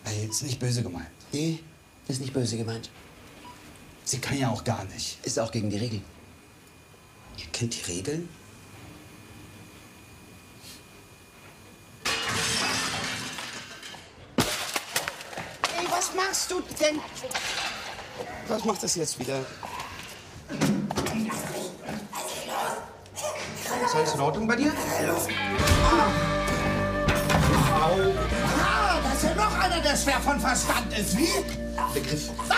Ey, ist nicht böse gemeint. Nee, ist nicht böse gemeint. Sie kann ja auch gar nicht. Ist auch gegen die Regeln. Ihr kennt die Regeln? Ey, was machst du denn? Was macht das jetzt wieder? Ist alles in Ordnung bei dir? Ah, da ist ja noch einer, der schwer von Verstand ist. Wie? Begriff. Was?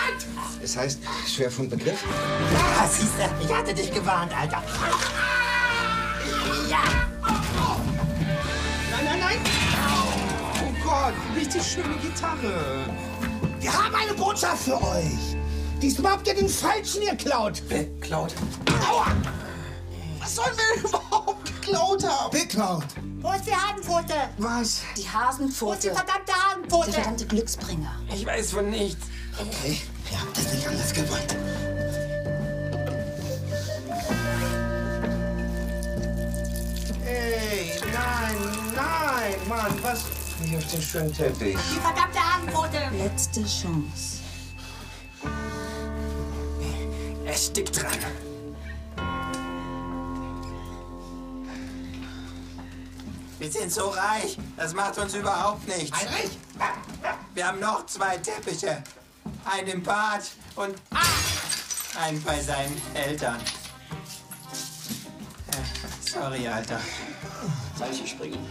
Es heißt schwer von Begriff. Ja, siehst du, ich hatte dich gewarnt, Alter. Ja. Nein, nein, nein. Oh Gott, richtig schöne Gitarre. Wir haben eine Botschaft für euch. Diesmal habt ihr den Falschen geklaut. Wer klaut? Aua! Was sollen wir überhaupt geklaut habe. Geklaut? Wo ist die Hasenpfote? Was? Die Hasenpfote. Wo ist die verdammte Hasenpfote? Der verdammte Glücksbringer. Ich weiß von nichts. Okay, ihr habt das nicht anders gewollt. Hey, nein, nein, Mann, was? Nicht auf den schönen Teppich. Die verdammte Hasenpfote. Letzte Chance. Er stickt dran. Wir sind so reich, das macht uns überhaupt nichts. Heinrich? Wir haben noch zwei Teppiche. Einen im Bad und einen bei seinen Eltern. Äh, Sorry, Alter. Zeichen springen.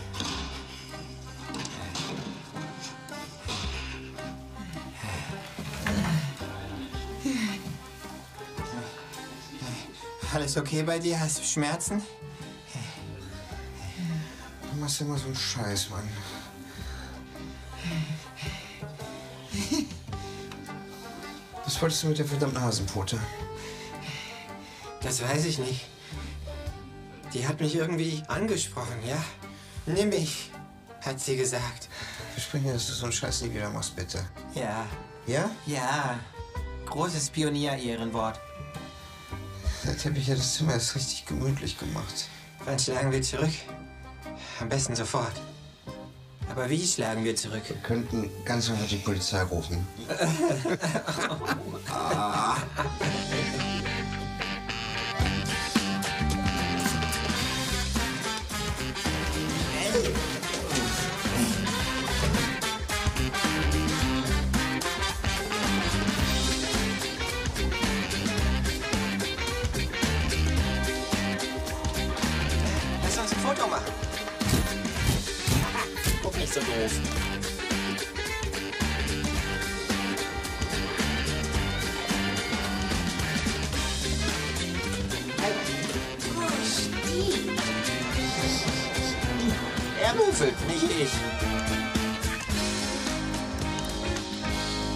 Alles okay bei dir? Hast du Schmerzen? Du machst immer so einen Scheiß, Mann. Was wolltest du mit der verdammten Hasenpfote? Das weiß ich nicht. Die hat mich irgendwie angesprochen, ja? Nimm mich, hat sie gesagt. Versprich mir, dass du so einen Scheiß nie wieder machst, bitte. Ja. Ja? Ja. Großes Pionier-Ehrenwort. Der Teppich hat das Zimmer erst richtig gemütlich gemacht. Wann schlagen wir zurück? Am besten sofort. Aber wie schlagen wir zurück? Wir könnten ganz einfach die Polizei rufen. Ah. Doof. Er würfelt, nicht ich.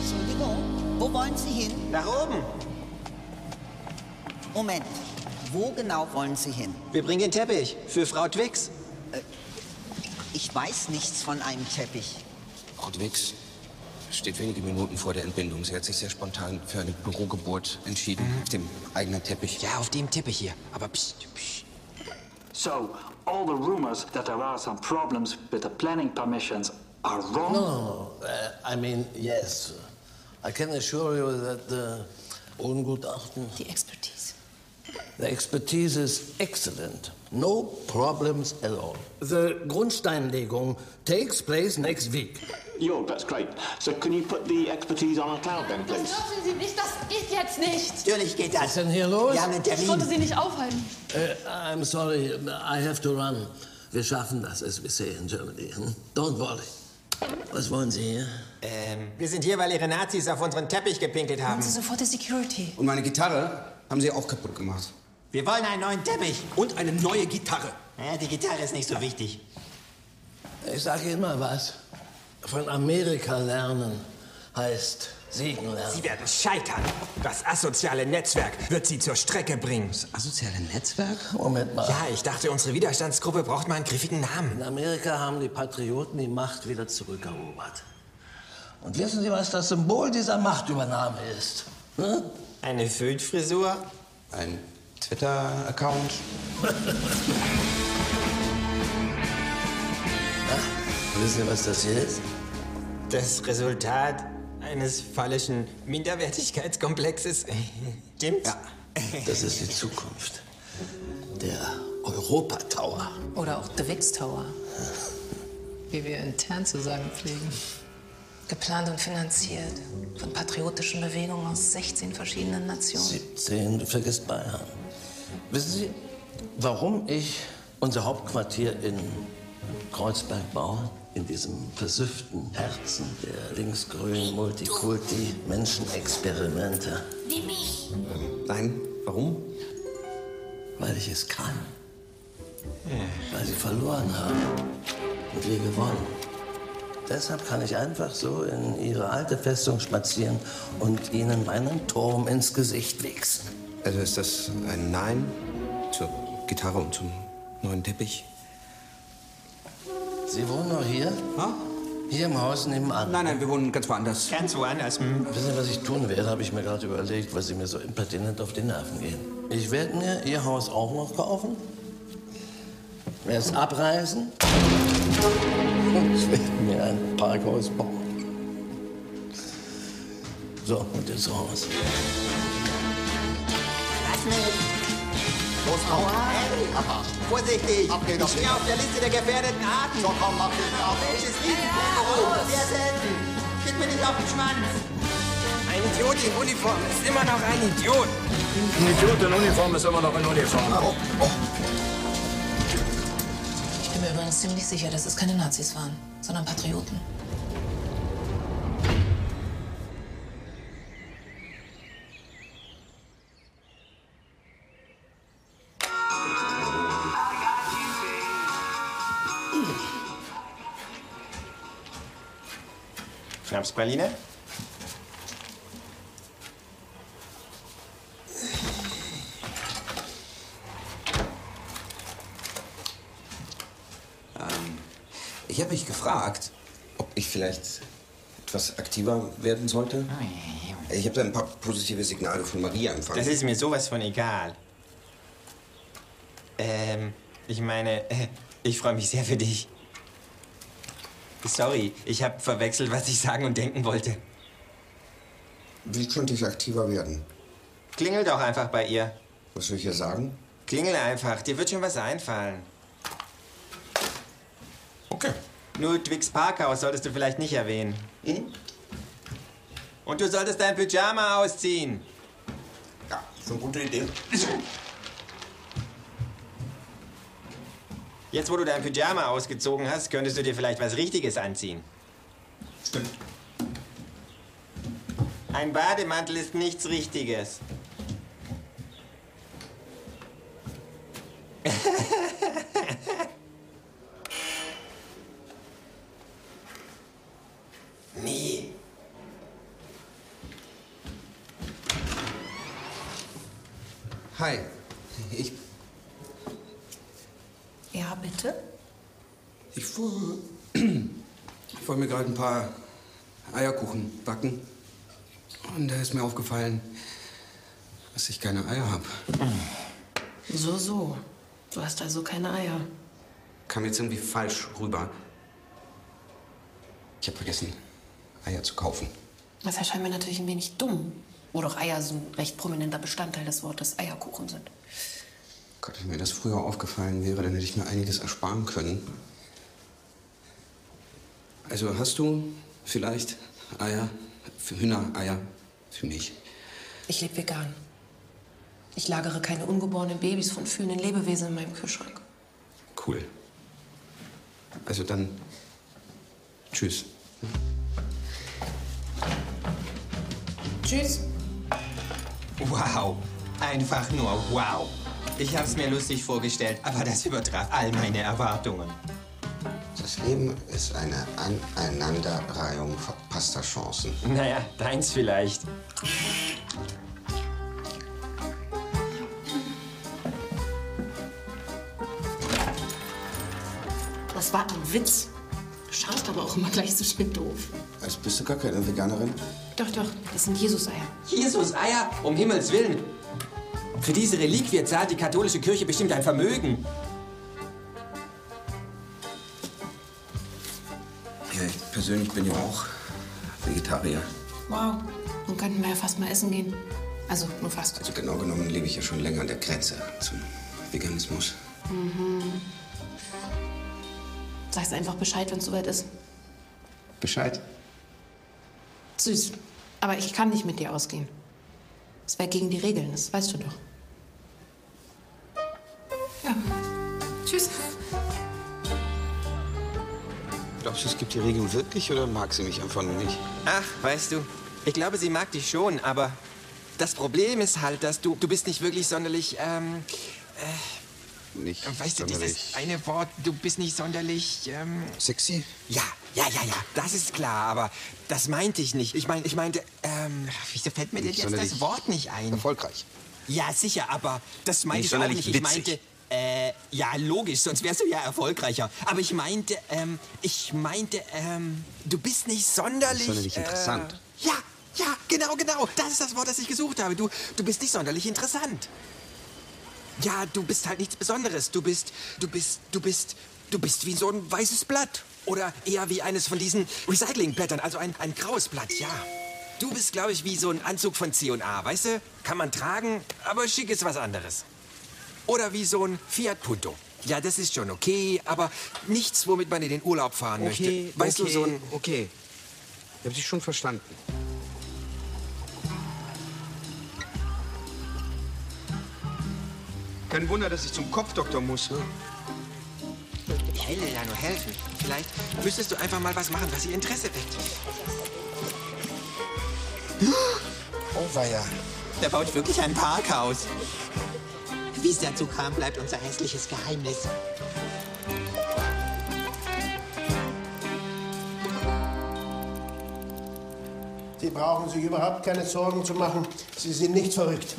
Entschuldigung, wo wollen Sie hin? Nach oben. Moment, wo genau wollen Sie hin? Wir bringen den Teppich für Frau Twix. Ich weiß nichts von einem Teppich. Dwix steht wenige Minuten vor der Entbindung. Sie hat sich sehr spontan für eine Bürogeburt entschieden. Auf dem eigenen Teppich. Ja, auf dem Teppich hier. Aber psst, psst. So, all the rumors that there are some problems with the planning permissions are wrong? No, uh, I mean, yes. I can assure you that the Ungutachten. Die Expertise. The expertise is excellent. No problems at all. The Grundsteinlegung takes place next week. Yo, that's great. So can you put the expertise on a cloud then, Das please? dürfen Sie nicht, das geht jetzt nicht. Natürlich geht Was ist denn hier los? Wir haben einen Ich konnte Termin. Sie nicht aufhalten. Uh, I'm sorry, I have to run. Wir schaffen das, as we say in Germany. Hm? Don't worry. Was wollen Sie hier? Ähm, wir sind hier, weil ihre Nazis auf unseren Teppich gepinkelt haben. Haben Sie sofort die Security. Und meine Gitarre haben sie auch kaputt gemacht. Wir wollen einen neuen Teppich. Und eine neue Gitarre. Ja, die Gitarre ist nicht so wichtig. Ich sage mal was. Von Amerika lernen heißt siegen lernen. Sie werden scheitern. Das asoziale Netzwerk wird sie zur Strecke bringen. Das asoziale Netzwerk? Moment mal. Ja, ich dachte, unsere Widerstandsgruppe braucht mal einen griffigen Namen. In Amerika haben die Patrioten die Macht wieder zurückerobert. Und wissen Sie, was das Symbol dieser Machtübernahme ist? Hm? Eine Föhnfrisur? Ein Twitter-Account? Wissen Sie, was das hier ist? Das Resultat eines falschen Minderwertigkeitskomplexes. Stimmt's? Ja. Das ist die Zukunft. Der Europa-Tower. Oder auch The Wix Tower. Wie wir intern zu sagen pflegen. Geplant und finanziert von patriotischen Bewegungen aus 16 verschiedenen Nationen. 17, du vergisst Bayern. Wissen Sie, warum ich unser Hauptquartier in Kreuzberg baue? In diesem versüfften Herzen der linksgrünen Multikulti-Menschenexperimente. Wie mich. Ähm, nein, warum? Weil ich es kann. Weil sie verloren haben und wir gewonnen. Deshalb kann ich einfach so in ihre alte Festung spazieren und ihnen meinen Turm ins Gesicht wichsen. Also ist das ein Nein zur Gitarre und zum neuen Teppich. Sie wohnen noch hier? Hier im Haus nebenan? Nein, nein, wir wohnen ganz woanders. Ganz woanders. Hm. Wissen Sie, was ich tun werde, habe ich mir gerade überlegt, weil Sie mir so impertinent auf die Nerven gehen. Ich werde mir Ihr Haus auch noch kaufen, erst abreißen und ich werde mir ein Parkhaus bauen. So, und jetzt raus. Lass Los, Hey, Vorsichtig! Ich stehe auf der Liste der gefährdeten Arten. So, komm, mach den ab. Welches Riesenkänguru? Sehr selten. Gib mir nicht auf den Schwanz. Ein Idiot in Uniform ist immer noch ein Idiot. Ein Idiot in Uniform ist immer noch in Uniform. Ich bin mir übrigens ziemlich sicher, dass es keine Nazis waren, sondern Patrioten. Schnapspraline? Ähm, ich habe mich gefragt, ob ich vielleicht etwas aktiver werden sollte. Ich habe da ein paar positive Signale von Maria empfangen. Das ist mir sowas von egal. Ähm, ich meine, ich freue mich sehr für dich. Sorry, ich habe verwechselt, was ich sagen und denken wollte. Wie könnte ich aktiver werden? Klingel doch einfach bei ihr. Was soll ich ihr sagen? Klingel einfach, dir wird schon was einfallen. Okay. Nur Twix Parkhaus solltest du vielleicht nicht erwähnen. Und du solltest dein Pyjama ausziehen. Ja, ist eine gute Idee. Jetzt, wo du dein Pyjama ausgezogen hast, könntest du dir vielleicht was Richtiges anziehen. Stimmt. Ein Bademantel ist nichts Richtiges. Nie. Hi. Ich, Ja, bitte? ich wollte ich wollte mir gerade ein paar Eierkuchen backen. Und da ist mir aufgefallen, dass ich keine Eier habe. So, so. Du hast also keine Eier. Kam jetzt irgendwie falsch rüber. Ich habe vergessen, Eier zu kaufen. Das erscheint mir natürlich ein wenig dumm. Wo doch Eier so ein recht prominenter Bestandteil des Wortes Eierkuchen sind. Gott, wenn mir das früher aufgefallen wäre, dann hätte ich mir einiges ersparen können. Also hast du vielleicht Eier, für Hühnereier für mich? Ich lebe vegan. Ich lagere keine ungeborenen Babys von fühlenden Lebewesen in meinem Kühlschrank. Cool. Also dann, tschüss. Tschüss. Wow. Einfach nur wow. Ich hab's mir lustig vorgestellt, aber das übertraf all meine Erwartungen. Das Leben ist eine Aneinanderreihung verpasster Chancen. Naja, deins vielleicht. Das war ein Witz. Du schaust aber auch immer gleich so schön doof. Also bist du gar keine Veganerin? Doch, doch, das sind Jesus-Eier. Jesus, Eier, um Himmels Willen. Für diese Reliquie zahlt die katholische Kirche bestimmt ein Vermögen. Persönlich bin ja auch Vegetarier. Wow. Dann könnten wir ja fast mal essen gehen. Also, nur fast. Also genau genommen lebe ich ja schon länger an der Grenze zum Veganismus. Mhm. Sagst einfach Bescheid, wenn es soweit ist. Bescheid. Süß. Aber ich kann nicht mit dir ausgehen. Das wäre gegen die Regeln, das weißt du doch. Ja. Tschüss. Glaubst du, es gibt die Regeln wirklich oder mag sie mich einfach nur nicht? Ach, weißt du, ich glaube, sie mag dich schon, aber das Problem ist halt, dass du, du bist nicht wirklich sonderlich, ähm, Nicht weißt du, dieses eine Wort, du bist nicht sonderlich, ähm... sexy? Ja, ja, ja, ja, das ist klar, aber das meinte ich nicht. Ich meine, ich meinte, ähm, wieso fällt mir denn jetzt das Wort nicht ein? Erfolgreich. Ja, sicher, aber das meinte ich auch nicht. Ich witzig. meinte, Äh, ja, logisch, sonst wärst du ja erfolgreicher. Aber ich meinte, ähm, ich meinte, ähm, du bist nicht sonderlich... Sonderlich interessant. Äh, ja, ja, genau, genau. Das ist das Wort, das ich gesucht habe. Du, du bist nicht sonderlich interessant. Ja, du bist halt nichts Besonderes. Du bist, du bist, du bist, du bist wie so ein weißes Blatt. Oder eher wie eines von diesen Recyclingblättern, also ein, ein graues Blatt, ja. Du bist, glaube ich, wie so ein Anzug von C&A, weißt du? Kann man tragen, aber schick ist was anderes. Oder wie so ein Fiat Punto. Ja, das ist schon okay, aber nichts, womit man in den Urlaub fahren Okay, möchte. Weißt okay, du, so ein... Okay, ich hab dich schon verstanden. Kein Wunder, dass ich zum Kopfdoktor muss. Ne? Ich will dir ja nur helfen. Vielleicht müsstest du einfach mal was machen, was ihr Interesse weckt. Oh, weia. Der baut wirklich ein Parkhaus. Wie es dazu kam, bleibt unser hässliches Geheimnis. Sie brauchen sich überhaupt keine Sorgen zu machen. Sie sind nicht verrückt.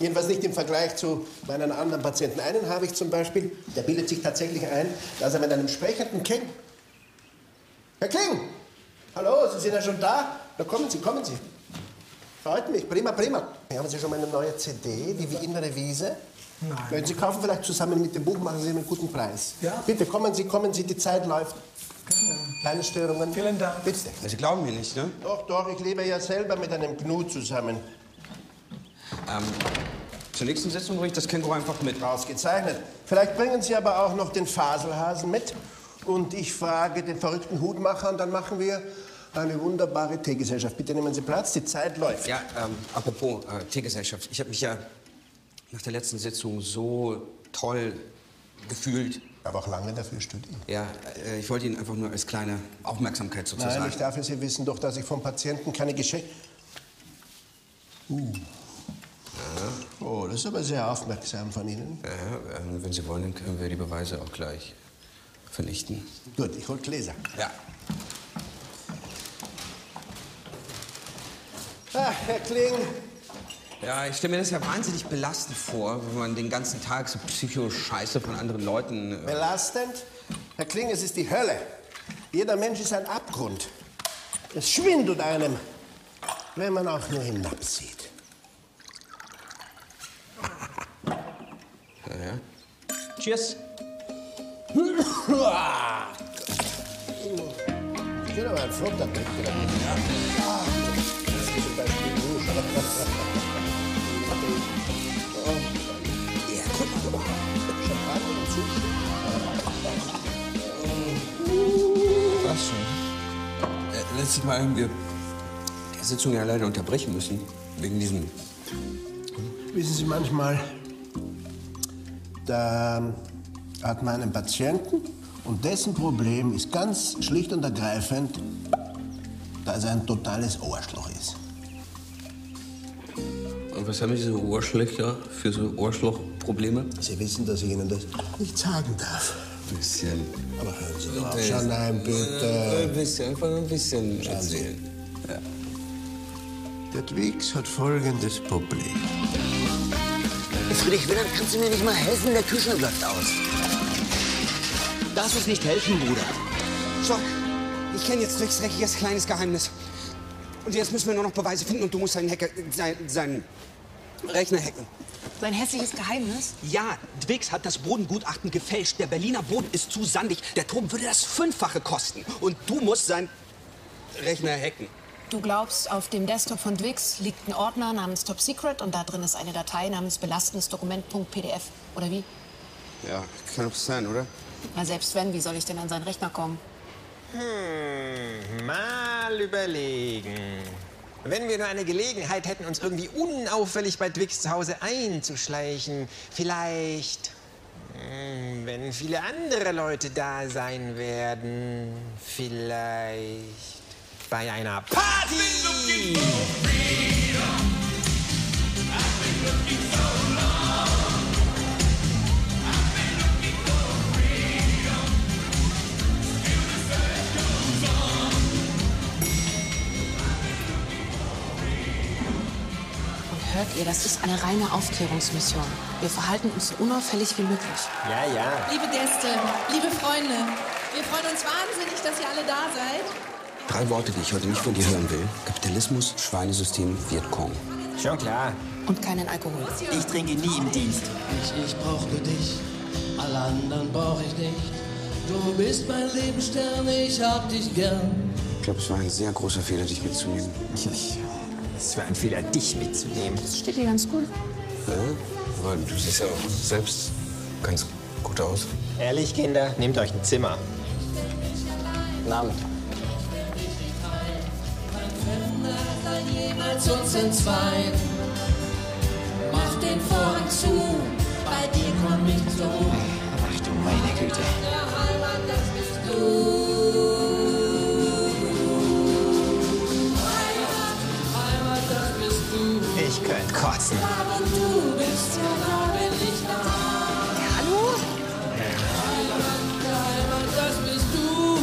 Jedenfalls nicht im Vergleich zu meinen anderen Patienten. Einen habe ich zum Beispiel, der bildet sich tatsächlich ein, dass er mit einem sprechenden King. Herr Kling! Hallo, Sie sind ja schon da? Na kommen Sie, kommen Sie. Freut mich, prima, prima. Haben Sie schon mal eine neue CD, die wie innere Wiese? Nein. Wenn Sie kaufen vielleicht zusammen mit dem Buch, machen Sie einen guten Preis. Ja. Bitte kommen Sie, kommen Sie, die Zeit läuft. Kleine Störungen. Vielen Dank. Bitte. Sie glauben mir nicht, ne? Doch, doch, ich lebe ja selber mit einem Gnu zusammen. Ähm, zur nächsten Sitzung bringe ich das Känguru einfach mit. Ausgezeichnet. Vielleicht bringen Sie aber auch noch den Faselhasen mit. Und ich frage den verrückten Hutmacher und dann machen wir eine wunderbare Teegesellschaft. Bitte nehmen Sie Platz, die Zeit läuft. Ja, ähm, apropos äh, Teegesellschaft. Ich habe mich ja nach der letzten Sitzung so toll gefühlt. Aber auch lange dafür studiert. Ja, äh, ich wollte Ihnen einfach nur als kleine Aufmerksamkeit sozusagen. Nein, ich dafür. Sie wissen doch, dass ich vom Patienten keine Geschenke... Uh. Oh, das ist aber sehr aufmerksam von Ihnen. Ja, ähm, wenn Sie wollen, dann können wir die Beweise auch gleich vernichten. Gut, ich hol Gläser. Ja. Ah, Herr Kling, Ja, ich stelle mir das ja wahnsinnig belastend vor, wenn man den ganzen Tag so Psycho-Scheiße von anderen Leuten. Äh, belastend? Herr Kling, es ist die Hölle. Jeder Mensch ist ein Abgrund. Es schwindelt einem, wenn man auch nur hinabsieht. ja, ja. Cheers. Ich bin aber ein flotter Blick. Ja. Ah, das ist zum Beispiel Rouge. Ja, mal, guck mal. Champagner und Sushi. Was schon? Äh, letztes Mal haben wir die Sitzung ja leider unterbrechen müssen. Wegen diesem. Wissen Sie, manchmal, da hat man einen Patienten und dessen Problem ist ganz schlicht und ergreifend, dass er ein totales Ohrschloch ist. Und was haben diese Ohrschlöcher für so Ohrschlochprobleme? Sie wissen, dass ich Ihnen das nicht sagen darf. Ein bisschen. Aber hören Sie doch auf. Schon nein, bitte. Ein bisschen, einfach nur ein bisschen erzählen. Ja. Der Twix hat folgendes Problem. Friedrich Wilhelm, kannst du mir nicht mal helfen? Der Kühlschrank läuft aus. Darfst uns nicht helfen, Bruder? So, ich kenne jetzt Twix dreckiges kleines Geheimnis. Und jetzt müssen wir nur noch Beweise finden und du musst seinen, Hacker, sein, seinen Rechner hacken. Sein hässliches Geheimnis? Ja, Dwix hat das Bodengutachten gefälscht. Der Berliner Boden ist zu sandig. Der Turm würde das Fünffache kosten. Und du musst seinen Rechner hacken. Du glaubst, auf dem Desktop von Dwix liegt ein Ordner namens Top Secret und da drin ist eine Datei namens belastendes Dokument.pdf. Oder wie? Ja, kann doch sein, oder? Na, selbst wenn, wie soll ich denn an seinen Rechner kommen? Hm, mal überlegen. Wenn wir nur eine Gelegenheit hätten, uns irgendwie unauffällig bei Twix zu Hause einzuschleichen, vielleicht, hm, wenn viele andere Leute da sein werden, vielleicht bei einer Party. Hört ihr, das ist eine reine Aufklärungsmission. Wir verhalten uns so unauffällig wie möglich. Ja, ja. Liebe Gäste, liebe Freunde, wir freuen uns wahnsinnig, dass ihr alle da seid. Drei Worte, die ich heute nicht von dir hören will. Kapitalismus, Schweinesystem, Vietcong. Schon klar. Und keinen Alkohol. Ich trinke nie im Dienst. Ich, ich brauch nur dich, alle anderen brauch ich nicht. Du bist mein Lebensstern, ich hab dich gern. Ich glaube, es war ein sehr großer Fehler, dich mitzunehmen. Es war ein Fehler, dich mitzunehmen. Das steht dir ganz gut. Ja, aber du siehst ja auch selbst ganz gut aus. Ehrlich, Kinder, nehmt euch ein Zimmer. Namen. Jemals uns in zwei. Mach den Vorhang zu, bei dir komm ich so. Ach du meine Güte. Der Heimat, das bist du. Kotzen. Hallo? Heimat, das bist du.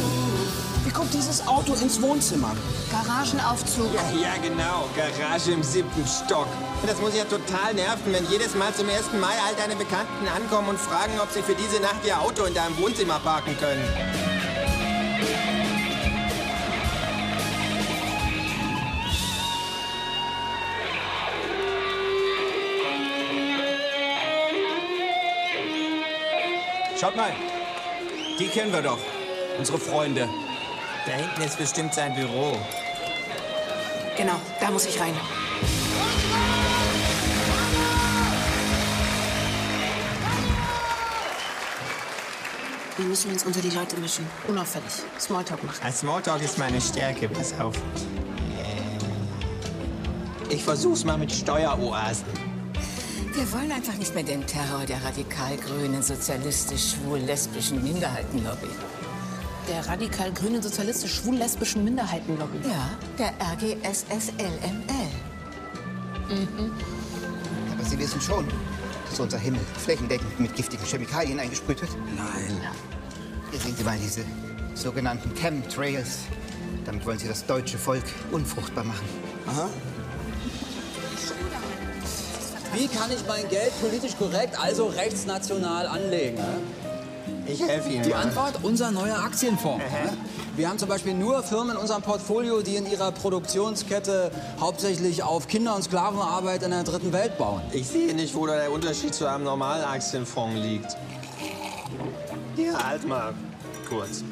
Wie kommt dieses Auto ins Wohnzimmer? Garagenaufzug. Ja, ja, genau. Garage im siebten Stock. Das muss ja total nerven, wenn jedes Mal zum 1. Mai all deine Bekannten ankommen und fragen, ob sie für diese Nacht ihr Auto in deinem Wohnzimmer parken können. Schaut mal. Die kennen wir doch. Unsere Freunde. Da hinten ist bestimmt sein Büro. Genau, da muss ich rein. Wir müssen uns unter die Leute mischen. Unauffällig. Smalltalk machen. Als Smalltalk ist meine Stärke, pass auf. Ich versuch's mal mit Steueroasen. Wir wollen einfach nicht mehr den Terror der radikal-grünen, sozialistisch-schwul-lesbischen Minderheitenlobby. Der radikal-grünen, sozialistisch-schwul-lesbischen Minderheitenlobby. Ja, der RGSSLML. Mhm. Aber Sie wissen schon, dass unser Himmel flächendeckend mit giftigen Chemikalien eingesprüht wird? Nein. Hier sehen Sie mal diese sogenannten Chemtrails. Damit wollen Sie das deutsche Volk unfruchtbar machen. Aha. Wie kann ich mein Geld politisch korrekt, also rechtsnational anlegen? Ich helfe Ihnen Die. Antwort, unser neuer Aktienfonds. Wir haben zum Beispiel nur Firmen in unserem Portfolio, die in ihrer Produktionskette hauptsächlich auf Kinder- und Sklavenarbeit in der dritten Welt bauen. Ich sehe nicht, wo da der Unterschied zu einem normalen Aktienfonds liegt. Ja, halt mal kurz.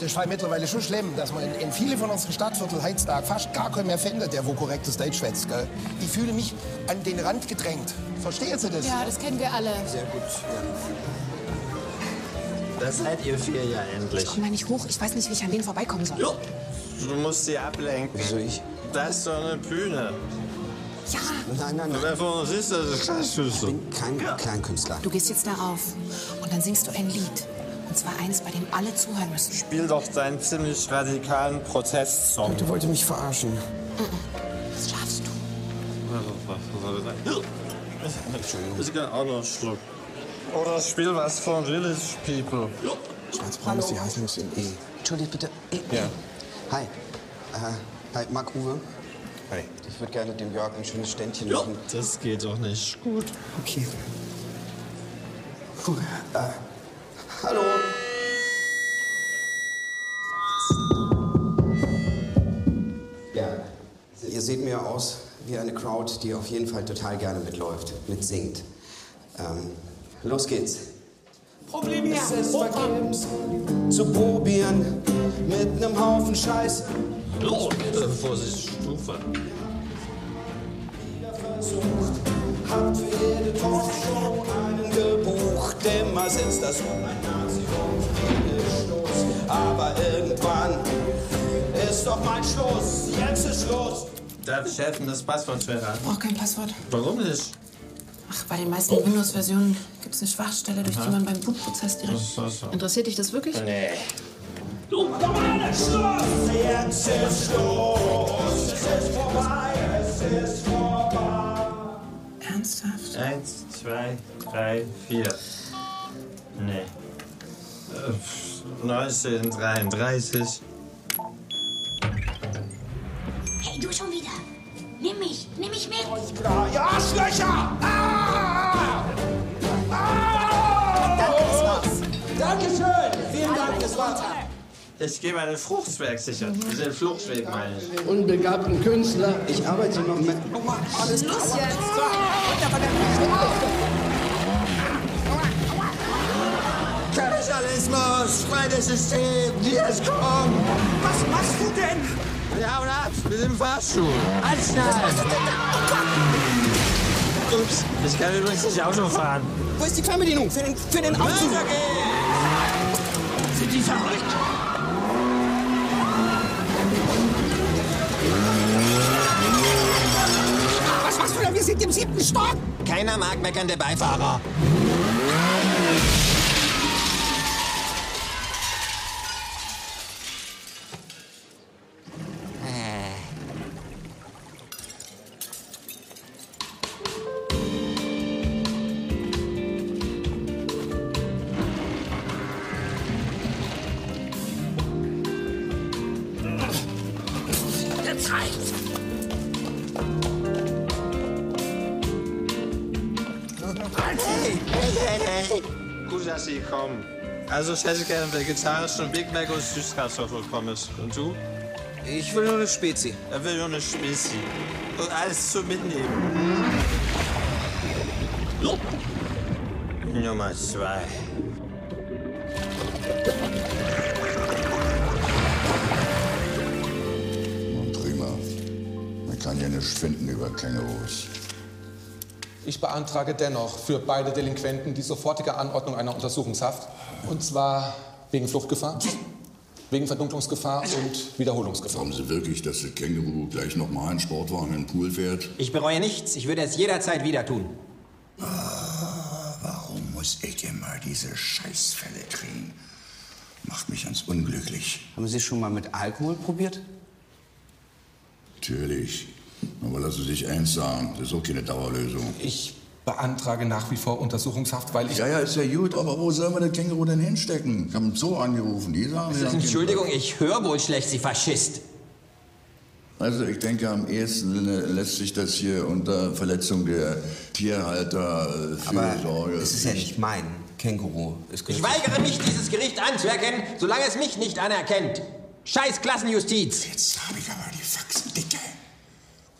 Das ist halt mittlerweile schon schlimm, dass man in, in viele von unseren Stadtvierteln heutzutage fast gar keinen mehr findet, der wo korrektes Deutsch schwätzt. Gell? Ich fühle mich an den Rand gedrängt. Verstehen Sie das? Ja, das kennen wir alle. Sehr gut. Das seid ihr vier ja endlich. Ich komm da nicht hoch. Ich weiß nicht, wie ich an denen vorbeikommen soll. Du musst sie ablenken. Wieso ich? Das ist doch eine Bühne. Ja. Nein, nein, nein. Wer von uns ist das? Ich bin kein Kleinkünstler. Du gehst jetzt darauf und dann singst du ein Lied. Und zwar eins, bei dem alle zuhören müssen. Spiel doch deinen ziemlich radikalen Protestsong. Du wolltest mich verarschen. Das schaffst du. Was soll das sein? Entschuldigung. Ich kann auch noch einen Schluck. Oder spiel was von Village People. Schwarzbraun ist die Haselnuss in E. Entschuldigt bitte. Ja. Hi. Äh, hi, Marc Uwe. Hi. Ich würde gerne dem Jörg ein schönes Ständchen machen. Das geht doch nicht. Gut. Okay. Puh, äh, hallo. Ja, ihr seht mir aus wie eine Crowd, die auf jeden Fall total gerne mitläuft, mitsingt. Ähm, los geht's. Problem Es ist vergebens zu probieren mit nem Haufen Scheiße. Los, äh, Vorsicht, Stufe. Habt für jede Talkshow einen gebucht. Immer sitzt das um ein Nazi Stoß. Aber irgendwann ist doch mal Schluss. Jetzt ist Schluss. Darf ich helfen, das Passwort zu erraten? Brauch kein Passwort. Warum nicht? Ach, bei den meisten Windows-Versionen gibt es eine Schwachstelle, durch die Aha. man beim Bootprozess direkt. So, so. Interessiert dich das wirklich? Nee. Du, Schluss! Jetzt ist Schluss. Es ist vorbei. Es ist vorbei. Ernsthaft? Eins, zwei, drei, vier. Nee. Äh, 1933. Hey, du schon wieder. Nimm mich, nimm mich mit. Klar, ihr Arschlöcher! Ah! Ich gehe meinen Fruchtwerk sichern. Den Fluchtweg meine ich. Unbegabten Künstler. Ich arbeite noch mit. Alles los jetzt. Kapitalismus, freies System, wie es kommt. Was machst du denn? Wir hauen ab, wir sind im Fahrstuhl. Anschnallen! Ups, ich kann übrigens nicht Auto fahren. Wo ist die Fernbedienung? Für den, für den Aufzug. Sind die verrückt? Sind im siebten Stock. Keiner mag meckernde Beifahrer. Ich hätte gerne vegetarischen Big Mac und Süßkartoffelpommes. Und du? Ich will nur eine Spezi. Er will nur eine Spezi. Und alles zum Mitnehmen. Nummer zwei. Prima. Man kann ja nichts finden über Kängurus. Ich beantrage dennoch für beide Delinquenten die sofortige Anordnung einer Untersuchungshaft. Und zwar wegen Fluchtgefahr, wegen Verdunklungsgefahr und Wiederholungsgefahr. Glauben Sie wirklich, dass das Känguru gleich nochmal einen Sportwagen in den Pool fährt? Ich bereue nichts, ich würde es jederzeit wieder tun. Warum muss ich immer diese Scheißfälle kriegen? Macht mich ganz unglücklich. Haben Sie schon mal mit Alkohol probiert? Natürlich. Aber lassen Sie sich eins sagen, das ist auch keine Dauerlösung. Ich beantrage nach wie vor Untersuchungshaft, weil ich... Ja, ja, ist ja gut, aber wo sollen wir das Känguru denn hinstecken? Ich habe einen Zoo angerufen, die sagen... sie haben Entschuldigung, ich höre wohl schlecht, Sie Faschist. Also ich denke, am ehesten lässt sich das hier unter Verletzung der Tierhalter äh, für Aber Sorge... es ist ja nicht mein Känguru. Es Ich weigere mich, dieses Gericht anzuerkennen, solange es mich nicht anerkennt. Scheiß Klassenjustiz. Jetzt habe ich aber die Faxen dicke.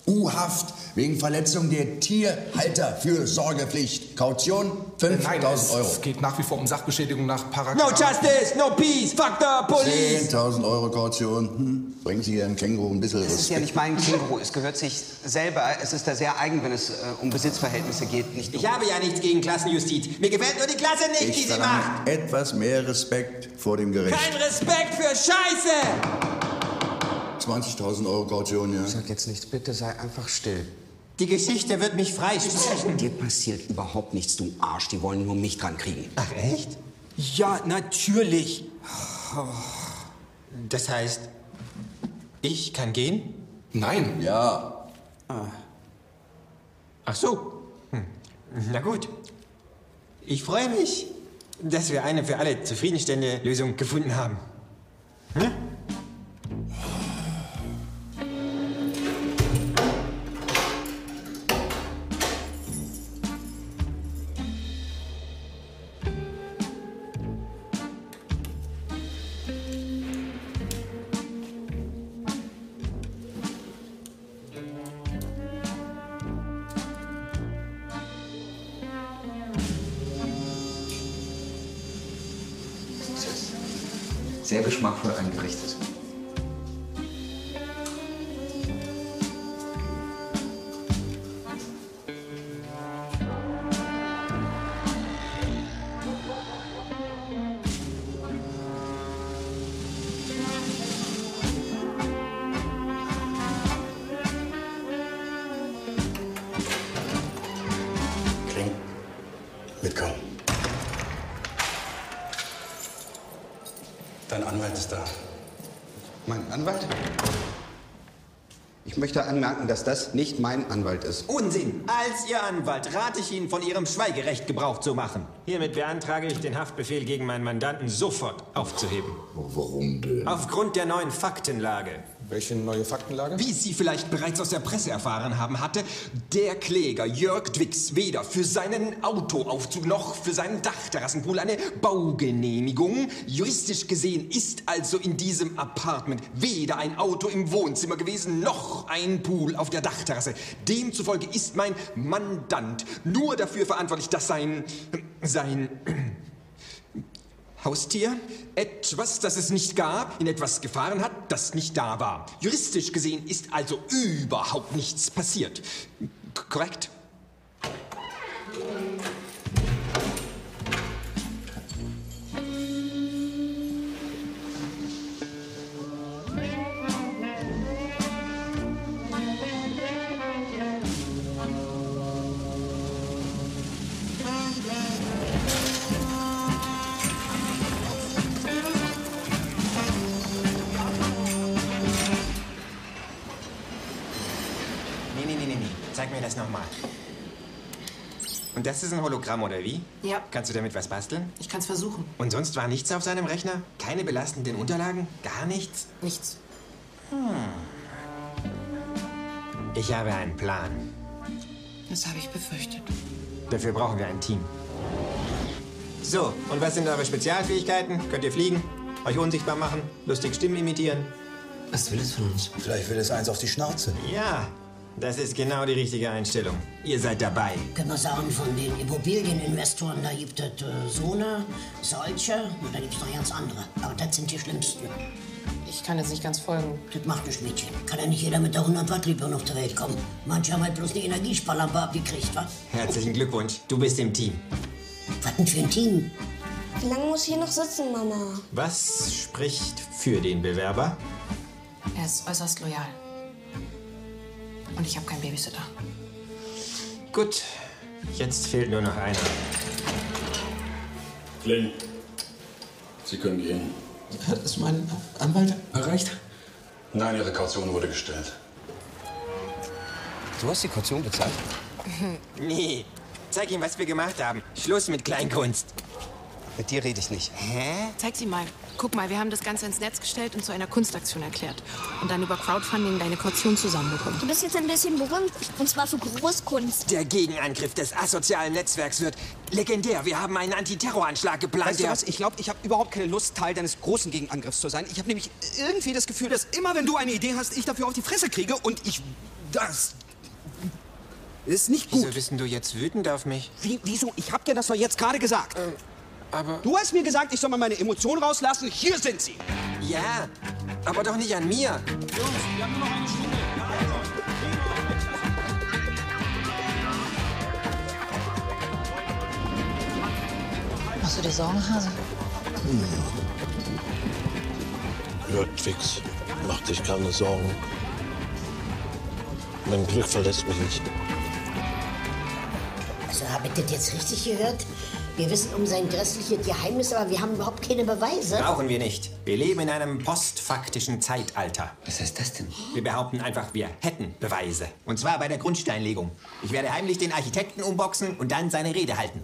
U-Haft wegen Verletzung der Tierhalterfürsorgepflicht. Kaution Nein, 5.000 es, Euro. es geht nach wie vor um Sachbeschädigung nach No Paragraph... justice, no peace, fuck the police. 10.000 Euro Kaution. Hm? Bringen Sie Ihrem Känguru ein bisschen Es ist ja Respekt. nicht mein Känguru. Es gehört sich selber. Es ist da sehr eigen, wenn es äh, um Besitzverhältnisse geht. Nicht Ich habe ja nichts gegen Klassenjustiz. Mir gefällt nur die Klasse nicht, die Ich sie verlange macht. etwas mehr Respekt vor dem Gericht. Kein Respekt für Scheiße. 20.000 Euro Kaution, ja. Sag jetzt nichts, bitte sei einfach still. Die Geschichte wird mich freisprechen. Dir passiert überhaupt nichts, du Arsch. Die wollen nur mich dran kriegen. Ach echt? Ja, natürlich. Das heißt, ich kann gehen? Nein. Ja. Ach so. Hm. Na gut. Ich freue mich, dass wir eine für alle zufriedenstellende Lösung gefunden haben. Hm? Anmerken, dass das nicht mein Anwalt ist. Unsinn! Als Ihr Anwalt rate ich Ihnen, von Ihrem Schweigerecht Gebrauch zu machen. Hiermit beantrage ich, den Haftbefehl gegen meinen Mandanten sofort aufzuheben. Warum denn? Aufgrund der neuen Faktenlage. Welche neue Faktenlage? Wie Sie vielleicht bereits aus der Presse erfahren haben, hatte der Kläger Jörg Dwix weder für seinen Autoaufzug noch für seinen Dachterrassenpool eine Baugenehmigung. Juristisch gesehen ist also in diesem Apartment weder ein Auto im Wohnzimmer gewesen noch ein Pool auf der Dachterrasse. Demzufolge ist mein Mandant nur dafür verantwortlich, dass sein sein Haustier etwas, das es nicht gab, in etwas gefahren hat, das nicht da war. Juristisch gesehen ist also überhaupt nichts passiert. K korrekt? Und das ist ein Hologramm, oder wie? Ja. Kannst du damit was basteln? Ich kann's versuchen. Und sonst war nichts auf seinem Rechner? Keine belastenden Unterlagen? Gar nichts? Nichts. Hm. Ich habe einen Plan. Das habe ich befürchtet. Dafür brauchen wir ein Team. So, und was sind eure Spezialfähigkeiten? Könnt ihr fliegen? Euch unsichtbar machen? Lustig Stimmen imitieren? Was will es von uns? Vielleicht will es eins auf die Schnauze. Ja, das ist genau die richtige Einstellung. Ihr seid dabei. Können wir sagen, von den Immobilieninvestoren, da gibt es äh, so eine, solche und da gibt es noch ganz andere. Aber das sind die schlimmsten. Ich kann jetzt nicht ganz folgen. Das macht nicht Mädchen. Kann ja nicht jeder mit der 100 Watt auf der Welt kommen. Manche haben halt bloß eine Energiesparlampe abgekriegt, wa? Herzlichen Glückwunsch. Du bist im Team. Was denn für ein Team? Wie lange muss ich hier noch sitzen, Mama? Was spricht für den Bewerber? Er ist äußerst loyal. Und ich habe keinen Babysitter. Gut, jetzt fehlt nur noch einer. Kling, Sie können gehen. Hat es mein Anwalt erreicht? Nein, Ihre Kaution wurde gestellt. Du hast die Kaution bezahlt? Nee, zeig ihm, was wir gemacht haben. Schluss mit Kleinkunst. Mit dir rede ich nicht. Hä? Zeig sie mal. Guck mal, wir haben das Ganze ins Netz gestellt und zu einer Kunstaktion erklärt. Und dann über Crowdfunding deine Kaution zusammenbekommen. Du bist jetzt ein bisschen berühmt. Und zwar für Großkunst. Der Gegenangriff des asozialen Netzwerks wird legendär. Wir haben einen Antiterroranschlag geplant. Weißt du was? Ich glaube, ich habe überhaupt keine Lust, Teil deines großen Gegenangriffs zu sein. Ich habe nämlich irgendwie das Gefühl, dass immer, wenn du eine Idee hast, ich dafür auf die Fresse kriege und ich... Das... Ist nicht gut. Wieso bist du jetzt wütend auf mich? Wie, wieso? Ich habe dir das doch jetzt gerade gesagt. Aber... Du hast mir gesagt, ich soll mal meine Emotionen rauslassen. Hier sind sie. Ja, aber doch nicht an mir. Machst du dir Sorgen, Hase? Jörg Twix, mach dich keine Sorgen. Mein Glück verlässt mich nicht. Also, habe ich das jetzt richtig gehört? Wir wissen um sein grässliches Geheimnis, aber wir haben überhaupt keine Beweise. Brauchen wir nicht. Wir leben in einem postfaktischen Zeitalter. Was heißt das denn? Wir behaupten einfach, wir hätten Beweise. Und zwar bei der Grundsteinlegung. Ich werde heimlich den Architekten umboxen und dann seine Rede halten.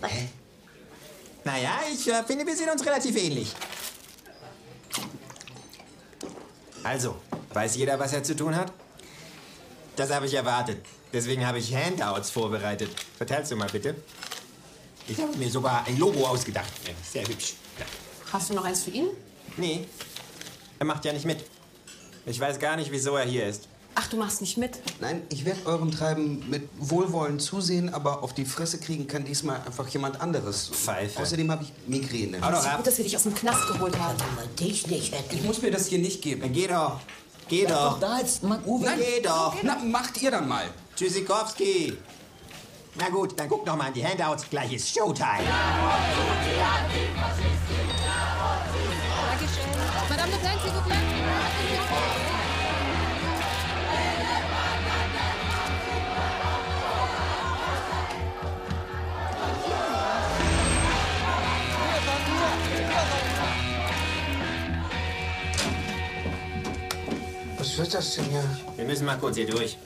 Naja, ich äh, finde, wir sehen uns relativ ähnlich. Also, weiß jeder, was er zu tun hat? Das habe ich erwartet. Deswegen habe ich Handouts vorbereitet. Verteilst du mal bitte? Ich habe mir sogar ein Logo ausgedacht. Sehr hübsch. Ja. Hast du noch eins für ihn? Nee, er macht ja nicht mit. Ich weiß gar nicht, wieso er hier ist. Ach, du machst nicht mit? Nein, ich werde eurem Treiben mit Wohlwollen zusehen, aber auf die Fresse kriegen kann diesmal einfach jemand anderes. Pfeife. Außerdem habe ich Migräne. Hau doch Gut, ab. dass wir dich aus dem Knast geholt haben. Dich nicht. Ich muss mir das hier nicht geben. Dann geh doch. Geh doch. da jetzt, Mann, Uwe. Nein, geh doch. Na, macht ihr dann mal. Tschüssikowski. Na gut, dann guck noch mal in die Handouts. Gleich ist Showtime. Madame Le Pen, s'il vous plaît. Was wird das denn hier? Wir müssen mal kurz hier durch.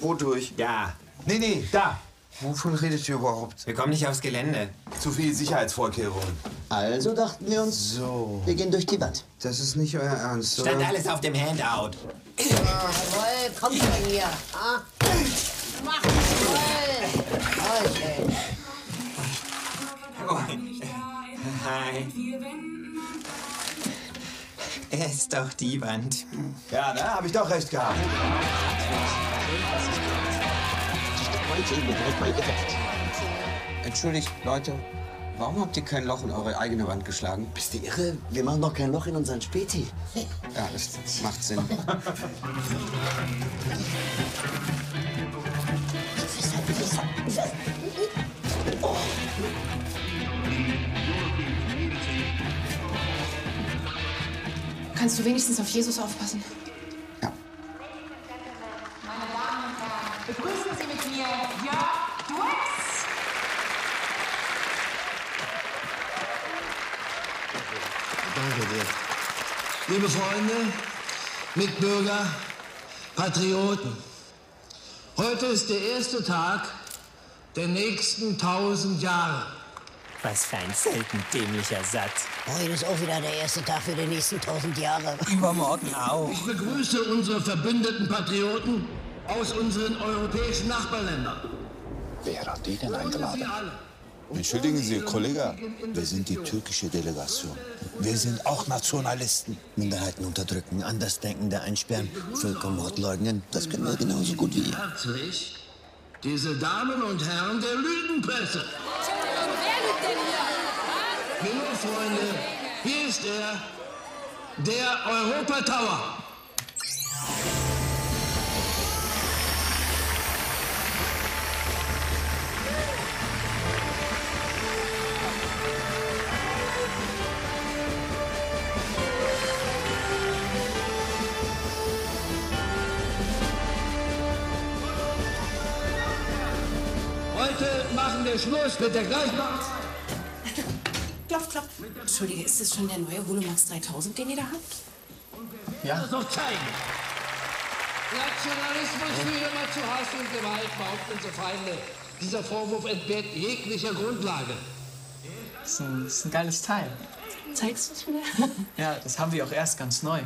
Wodurch? Da. Nee, nee, da. Wovon redet ihr überhaupt? Wir kommen nicht aufs Gelände. Zu viel Sicherheitsvorkehrungen. Also dachten wir uns, So. wir gehen durch die Wand. Das ist nicht euer Ernst, Stand alles auf dem Handout. Jawohl, kommt schon hier. Ah. Mach jawohl. Okay. Oh. Hi. Es ist doch die Wand. Ja, da habe ich doch recht gehabt. Entschuldigt, Leute, warum habt ihr kein Loch in eure eigene Wand geschlagen? Bist du irre? Wir machen doch kein Loch in unseren Späti. Ja, das macht Sinn. Kannst du wenigstens auf Jesus aufpassen? Begrüßen Sie mit mir Jörg Dwex. Danke dir. Liebe Freunde, Mitbürger, Patrioten. Heute ist der erste Tag der nächsten tausend Jahre. Was für ein selten dämlicher Satz. Heute ist auch wieder der erste Tag für die nächsten tausend Jahre. Übermorgen auch. Ich begrüße unsere verbündeten Patrioten aus unseren europäischen Nachbarländern. Wer hat die denn eingeladen? Entschuldigen Sie, Kollege, wir sind die türkische Delegation. Wir sind auch Nationalisten. Minderheiten unterdrücken, Andersdenkende einsperren, Völkermord leugnen, das können wir genauso gut wie ihr. Herzlich, diese Damen und Herren der Lügenpresse. Genug, Freunde, hier ist er, der Europa Tower. Wir Schluss mit der Gleichmacherei. Klopf, klopf. Entschuldige, ist das schon der neue Holomax 3000, den ihr da habt? Ja. Das doch zeigen. Nationalismus führt immer zu Hass und Gewalt, behaupten unsere Feinde. Dieser Vorwurf entbehrt jeglicher Grundlage. Das ist ein, das ist ein geiles Teil. Zeigst du es mir? Ja, das haben wir auch erst ganz neu.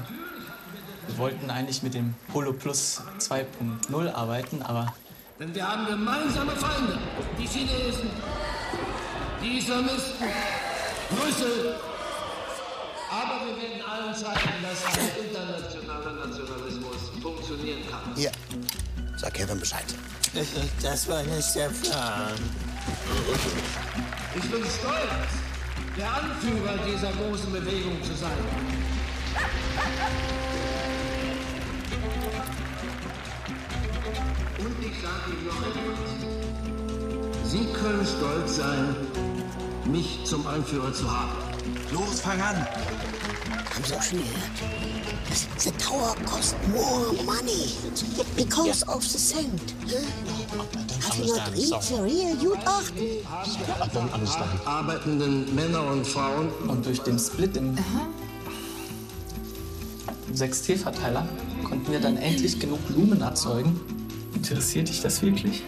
Wir wollten eigentlich mit dem Holo Plus 2.0 arbeiten, aber Denn wir haben gemeinsame Feinde. Die Chinesen, die Islamisten, Brüssel. Aber wir werden allen zeigen, dass ein internationaler Nationalismus funktionieren kann. Hier, sag Kevin Bescheid. Das war nicht der Plan. Ich bin stolz, der Anführer dieser großen Bewegung zu sein. Und ich sage Ihnen noch etwas. Sie können stolz sein, mich zum Anführer zu haben. Los, fang an! Haben Sie auch schon gehört? Das, the tower cost more money because of the sand. Have you not read the real Gutachten? Arbeitenden Männer und Frauen. Und durch den Split im, im 6T-Verteiler konnten wir dann endlich genug Lumen erzeugen. Interessiert dich das wirklich?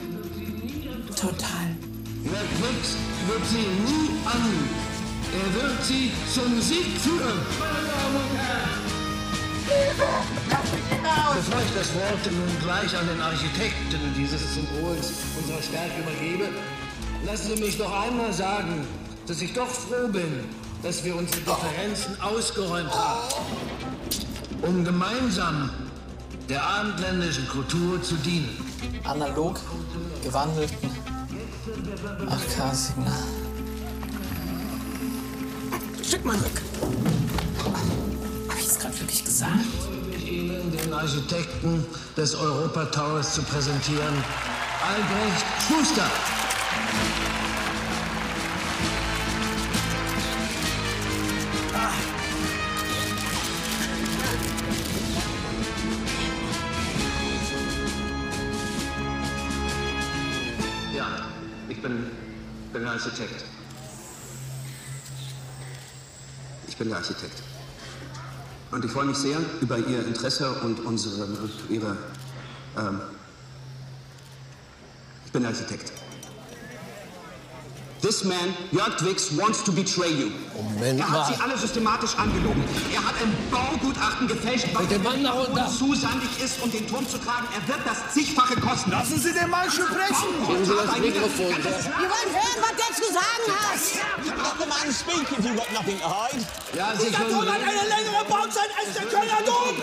Total. Wer wächst, wird sie nie an. Er wird sie zum Sieg führen. Meine Damen und Herren. Bevor ich das Wort nun gleich an den Architekten dieses Symbols unserer Stärke übergebe, lassen Sie mich doch einmal sagen, dass ich doch froh bin, dass wir unsere Differenzen ausgeräumt haben, um gemeinsam der abendländischen Kultur zu dienen. Analog gewandelten 8K-Signal. Schick mal rück. Hab ich es gerade wirklich gesagt? Ihnen den Architekten des Europa Towers zu präsentieren, Albrecht Schuster. Architekt. Ich bin der Architekt. Und ich freue mich sehr über Ihr Interesse und unsere, Ihre. Ähm, ich bin Architekt. This man, Jörg Twix, wants to betray you. Moment er hat mal. sie alle systematisch angelogen. Er hat ein Baugutachten gefälscht, was Bitte, Mann, nach unten. zu sandig ist, um den Turm zu tragen. Er wird das zigfache kosten. Lassen Sie den Mann sprechen! Geben Sie das Mikrofon. Wir wollen hören, was der zu sagen hat. Let the man speak if you've got nothing to hide. Ja, Dieser Turm hat eine längere Bauzeit als der Kölner Dom.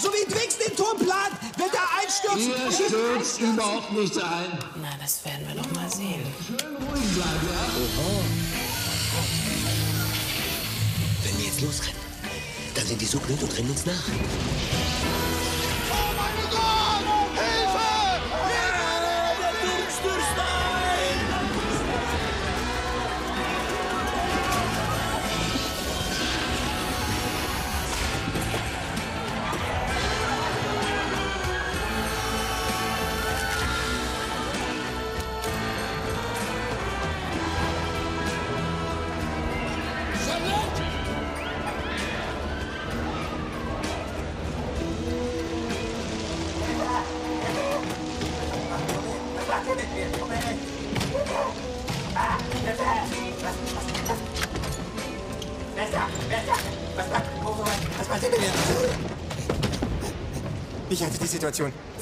So wie Twix den Turm plant, wird er einstürzen. Hier stürzt überhaupt nichts ein. Na, das werden wir doch mal sehen. Ruhig bleiben, ja? Wenn wir jetzt losrennen, dann sind die so blöd und rennen uns nach. Was macht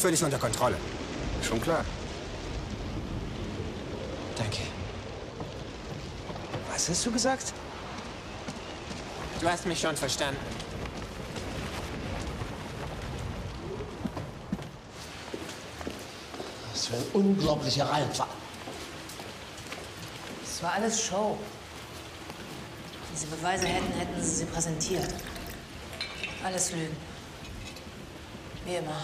völlig unter Kontrolle. Schon klar. Danke. Was hast du gesagt? Du hast mich schon verstanden. Was für ein unglaublicher Reinfall. Das war alles Show. Diese Beweise hätten, hätten sie sie präsentiert. Alles Lügen. Wie immer.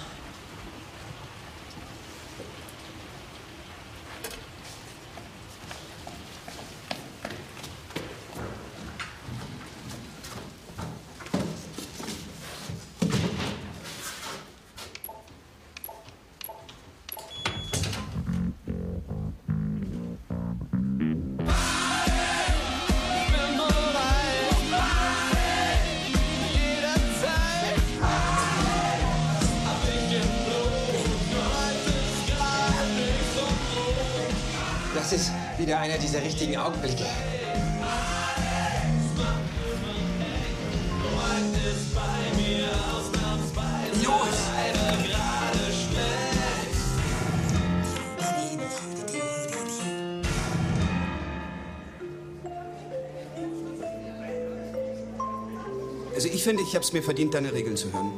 Richtigen Augenblicke. Also ich finde, ich habe es mir verdient, deine Regeln zu hören.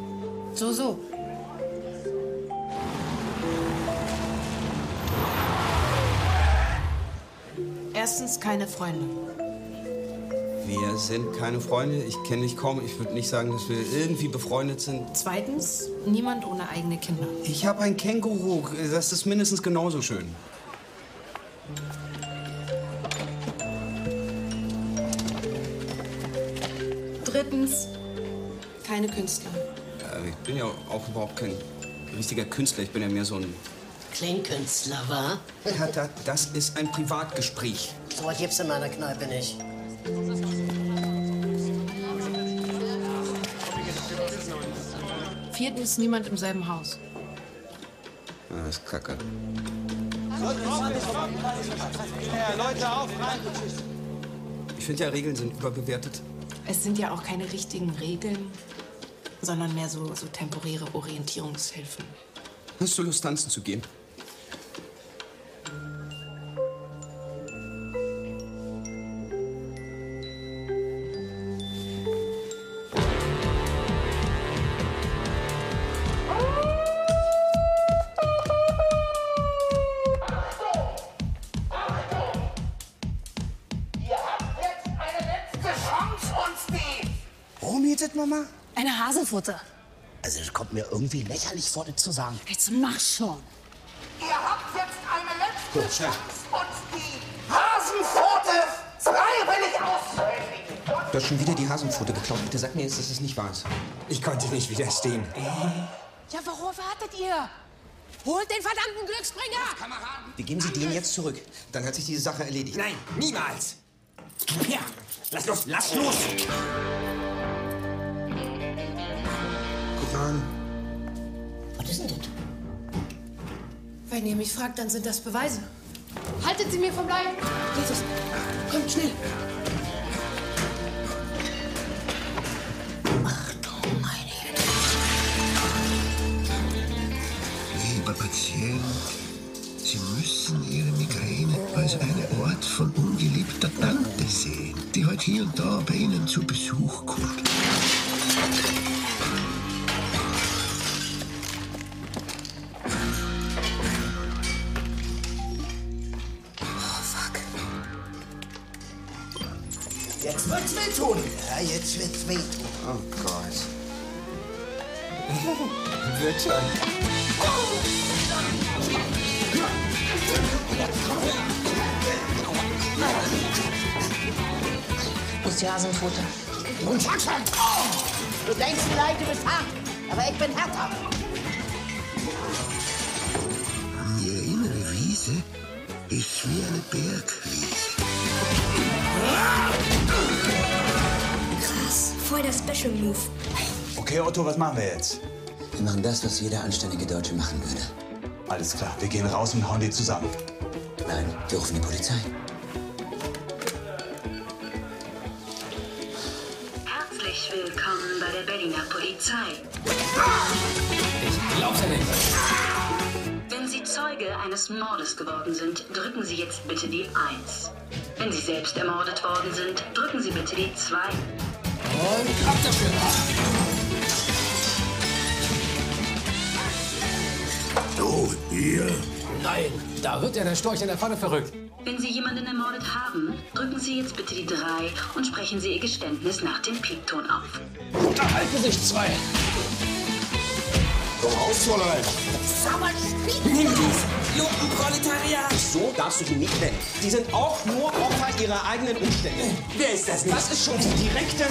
So, so. Erstens keine Freunde. Wir sind keine Freunde. Ich kenne dich kaum. Ich würde nicht sagen, dass wir irgendwie befreundet sind. Zweitens, niemand ohne eigene Kinder. Ich habe ein Känguru. Das ist mindestens genauso schön. Drittens, keine Künstler. Äh, Ich bin ja auch überhaupt kein richtiger Künstler. Ich bin ja mehr so ein... Kleinkünstler, wa? Tata, das ist ein Privatgespräch. So was gibt's in meiner Kneipe nicht. Viertens, niemand im selben Haus. Ja, das ist kacke. Leute, auf, rein. Ich finde ja, Regeln sind überbewertet. Es sind ja auch keine richtigen Regeln, sondern mehr so, so temporäre Orientierungshilfen. Hast du Lust, tanzen zu gehen? Eine Haselfutter. Also, das kommt mir irgendwie lächerlich vor, das zu sagen. Jetzt mach schon. Ihr habt jetzt eine letzte Gut, Chance, uns die Hasenpfote freiwillig auszuhändigen. Du hast schon wieder die Hasenpfote geklaut. Bitte sag mir jetzt, dass es nicht wahr ist. Ich konnte nicht widerstehen. Ja, worauf wartet ihr? Holt den verdammten Glücksbringer! Wir geben sie denen jetzt zurück. Dann hat sich diese Sache erledigt. Nein, niemals! Gib her! Lass los, lass los! An. Was ist denn das? Wenn ihr mich fragt, dann sind das Beweise. Halt Haltet sie mir vom Leib! Jesus, kommt schnell! Lieber Patient, Sie müssen Ihre Migräne als einen Ort von ungeliebter Tante sehen, die heute hier und da bei Ihnen zu Besuch kommt. Wehtun. Ja, jetzt wird's wehtun. Oh Gott. Wird schon. Wo ist die Hasenpfote? Und sag schon! Oh! Du denkst vielleicht, du bist hart, aber ich bin härter. Ihre innere Wiese ist wie eine Bergwiese. Voll der Special Move. Okay, Otto, was machen wir jetzt? Wir machen das, was jeder anständige Deutsche machen würde. Alles klar, wir gehen raus und hauen die zusammen. Nein, wir rufen die Polizei. Herzlich willkommen bei der Berliner Polizei. Ich glaub's ja nicht. Wenn Sie Zeuge eines Mordes geworden sind, drücken Sie jetzt bitte die 1. Wenn Sie selbst ermordet worden sind, drücken Sie bitte die 2. Und ab dafür. Du, hier? Nein, da wird ja der Storch in der Pfanne verrückt. Wenn Sie jemanden ermordet haben, drücken Sie jetzt bitte die 3 und sprechen Sie Ihr Geständnis nach dem Piepton auf. Unterhalten sich zwei. Komm raus, Fräulein. Nimm dies, Lumpenproletariat. So darfst du sie nicht nennen. Die sind auch nur Opfer ihrer eigenen Umstände. Wer ist das nicht? Das ist schon die direkte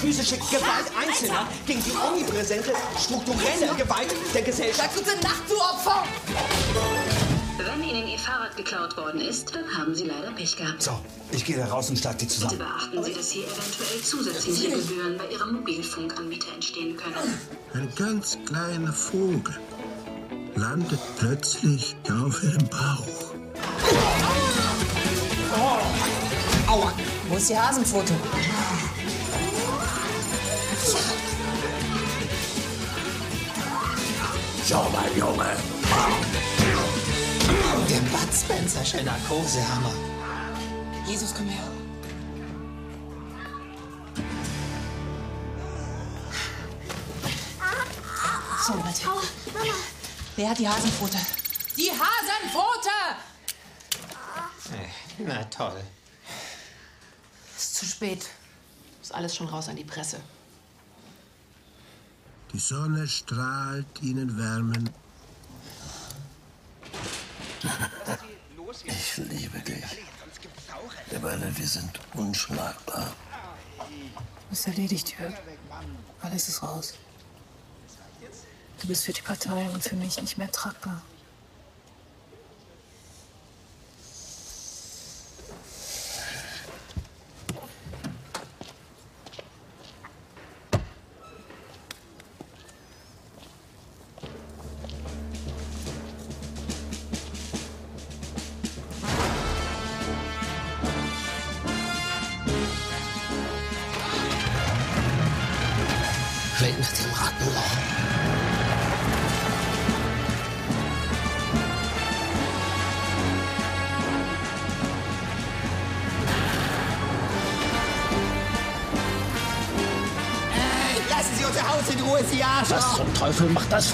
physische Gewalt Einzelner gegen die omnipräsente strukturelle Gewalt der Gesellschaft. Sag gute Nacht, du Opfer! Wenn Ihnen Ihr Fahrrad geklaut worden ist, dann haben Sie leider Pech gehabt. So, ich gehe da raus und schlag die Bitte zusammen. beachten Sie, dass hier eventuell zusätzliche Gebühren bei Ihrem Mobilfunkanbieter entstehen können. Ein ganz kleiner Vogel landet plötzlich auf ihrem Bauch. Aua. Wo ist die Hasenpfote? Schau mal, Junge. Der Bud Spencer'sche Narkosehammer. Jesus, komm her. So, Leute. Mama. Wer hat die Hasenpfote? Die Hasenpfote! Äh, Na toll. Ist zu spät. Ist alles schon raus an die Presse. Die Sonne strahlt ihnen Wärmen. Ich liebe dich. Wir beide, wir sind unschlagbar. Ist erledigt, Jörg. Alles ist raus. Du bist für die Partei und für mich nicht mehr tragbar.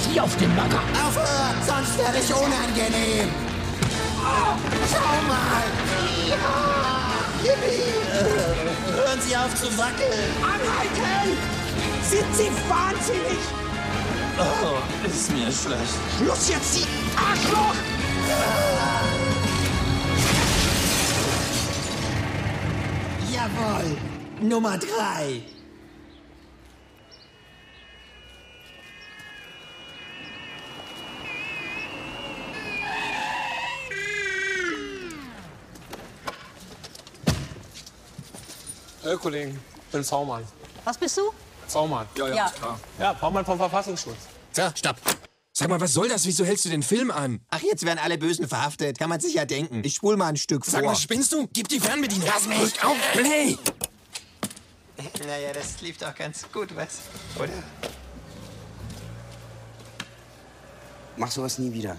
Vieh auf dem Bagger? Aufhören, sonst werde ich unangenehm! Oh, schau mal! Ja! Yippie! Hören Sie auf zu wackeln! Anhalten! Sind Sie wahnsinnig? Oh, ist mir schlecht. Schluss jetzt, Sie Arschloch! Jawohl! Nummer drei! Hey Kollegen, ich bin V-Mann. Was bist du? V-Mann. Ja, Ja. ist klar. Ja, V-Mann vom Verfassungsschutz. So, stopp. Sag mal, was soll das? Wieso hältst du den Film an? Ach, jetzt werden alle Bösen verhaftet. Kann man sich ja denken. Ich spul mal ein Stück Sag vor. mal, spinnst du? Gib die Fernbedienung. Lass mich. Drück auf Play. Naja, das lief doch ganz gut, was? Oder? Mach sowas nie wieder.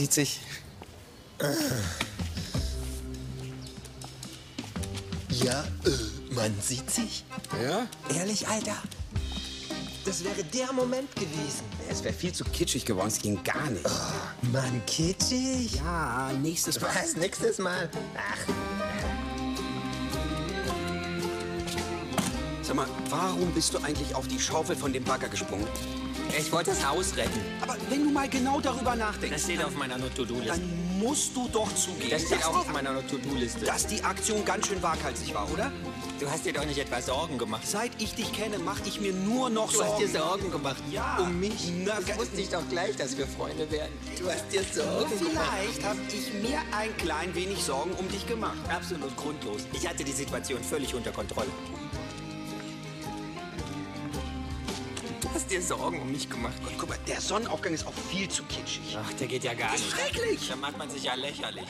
Sieht sich. Ja, äh, man sieht sich. Ja? Ehrlich, Alter? Das wäre der Moment gewesen. Es wäre viel zu kitschig geworden, es ging gar nicht. Mann, kitschig. Ja, nächstes Mal. Was, nächstes Mal? Ach, Sag mal, warum bist du eigentlich auf die Schaufel von dem Bagger gesprungen? Ich wollte das Haus retten. Aber wenn du mal genau darüber nachdenkst, Das steht auf meiner To-Do-Liste. dann musst du doch zugeben, Das steht dass auch die- auf meiner To-Do-Liste. dass die Aktion ganz schön waghalsig war, oder? Du hast dir doch nicht etwa Sorgen gemacht. Seit ich dich kenne, mache ich mir nur noch Du Sorgen. hast dir Sorgen gemacht. Ja. Um mich? Na, das wusste ich doch gleich, dass wir Freunde werden. Du hast dir Sorgen gemacht. Vielleicht habe ich mir ein klein wenig Sorgen um dich gemacht. Absolut grundlos. Ich hatte die Situation völlig unter Kontrolle. Hast dir Sorgen um mich gemacht. Gott, guck mal, der Sonnenaufgang ist auch viel zu kitschig. Ach, der geht ja gar nicht. Schrecklich. Da macht man sich ja lächerlich.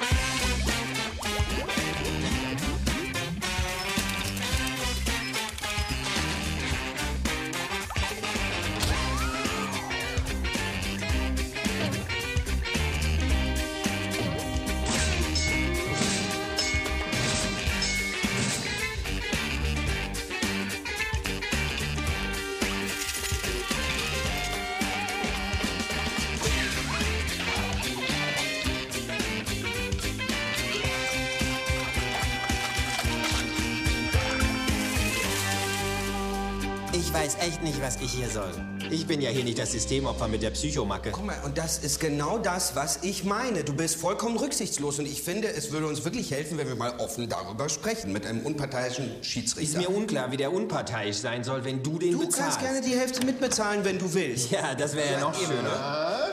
Hier soll. Ich bin ja hier nicht das Systemopfer mit der Psychomacke. Guck mal, und das ist genau das, was ich meine. Du bist vollkommen rücksichtslos und ich finde, es würde uns wirklich helfen, wenn wir mal offen darüber sprechen mit einem unparteiischen Ist Schiedsrichter. mir unklar, wie der unparteiisch sein soll, wenn du den du bezahlst. kannst gerne die Hälfte mitbezahlen, wenn du willst. Ja, das wäre ja noch schöner.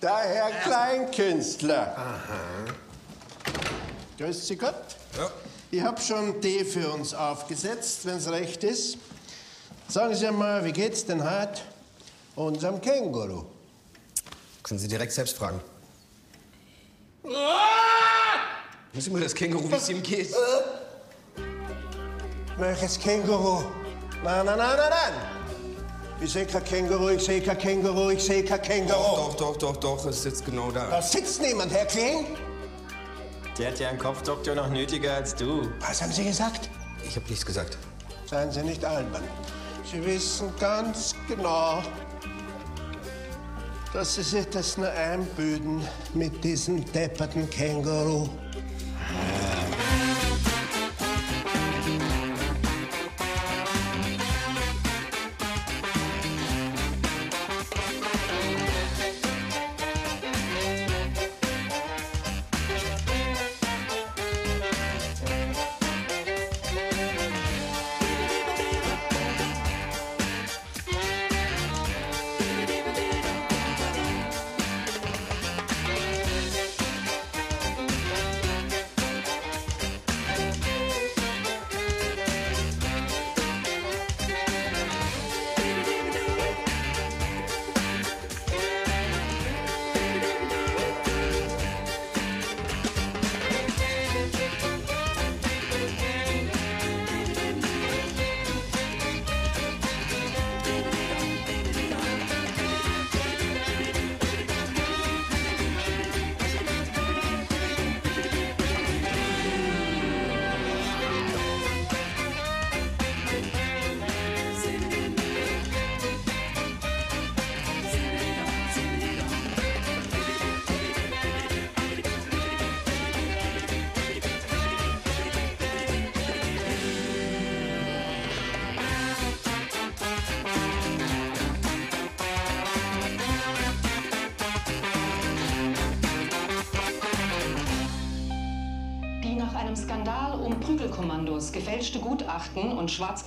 Der Herr Kleinkünstler. Grüß Sie Gott. Ja. Ich habe schon Tee für uns aufgesetzt, wenn es recht ist. Sagen Sie mal, wie geht's denn heute unserem Känguru? Können Sie direkt selbst fragen. Müssen Sie mal das Känguru, wie es ihm geht. Welches Känguru? Nein, nein, nein, nein, nein. Ich sehe kein Känguru, ich sehe kein Känguru, ich sehe kein Känguru. Doch, doch, doch, doch, es sitzt genau da. Da sitzt niemand, Herr Kling. Der hat ja einen Kopfdoktor noch nötiger als du. Was haben Sie gesagt? Ich habe nichts gesagt. Seien Sie nicht albern. Sie wissen ganz genau, dass Sie sich das nur einbüden mit diesem depperten Känguru.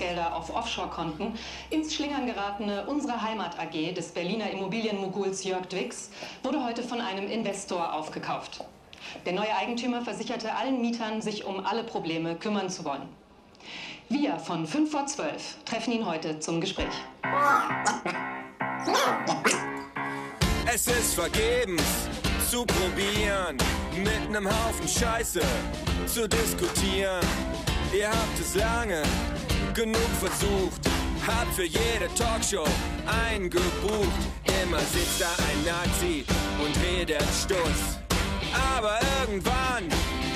Und Schwarzgelder auf Offshore-Konten ins Schlingern geratene unsere Heimat AG des Berliner Immobilienmoguls Jörg Dwix wurde heute von einem Investor aufgekauft. Der neue Eigentümer versicherte allen Mietern, sich um alle Probleme kümmern zu wollen. Wir von 5 vor 12 treffen ihn heute zum Gespräch. Es ist vergebens zu probieren, mit nem Haufen Scheiße zu diskutieren. Ihr habt es lange genug versucht, habt für jede Talkshow eingebucht. Immer sitzt da ein Nazi und redet Stuss. Aber irgendwann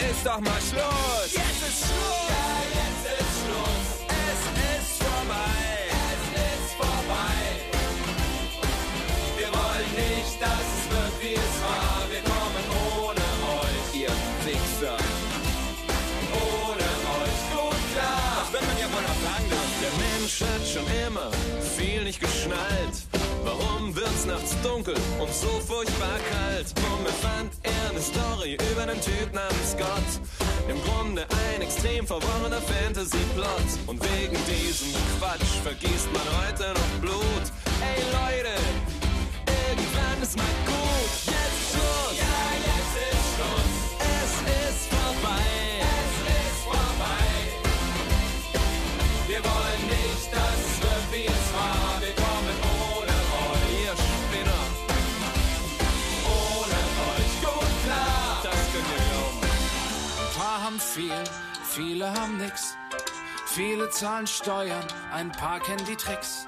ist doch mal Schluss. Jetzt ist Schluss. Ja, jetzt ist Schluss. Es ist vorbei. Es ist vorbei. Wir wollen nicht, dass es wird, wie es war. Mensch hat schon immer viel nicht geschnallt. Warum wird's nachts dunkel und so furchtbar kalt? Er fand er eine Story über einen Typ namens Gott. Im Grunde ein extrem verworrener Fantasy-Plot. Und wegen diesem Quatsch vergießt man heute noch Blut. Ey Leute, irgendwann ist mal gut. Viel, viele haben nix. Viele zahlen Steuern, ein paar kennen die Tricks.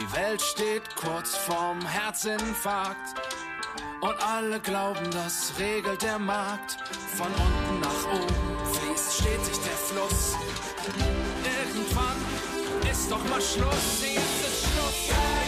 Die Welt steht kurz vorm Herzinfarkt. Und alle glauben, das regelt der Markt. Von unten nach oben fließt stetig der Fluss. Irgendwann ist doch mal Schluss. Jetzt ist Schluss. Ja,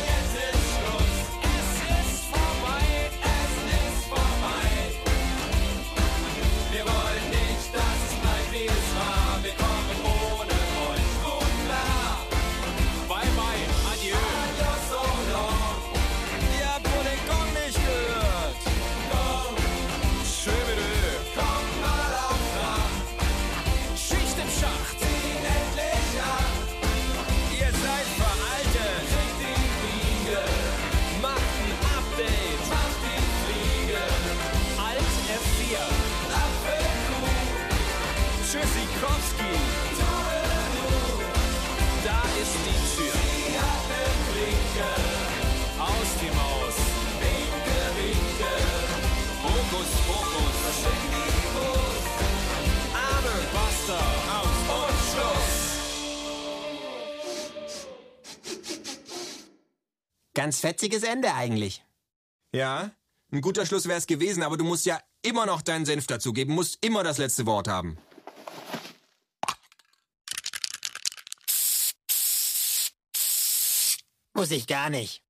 Ganz fetziges Ende eigentlich. Ja, ein guter Schluss wäre es gewesen, aber du musst ja immer noch deinen Senf dazugeben, musst immer das letzte Wort haben. Muss ich gar nicht.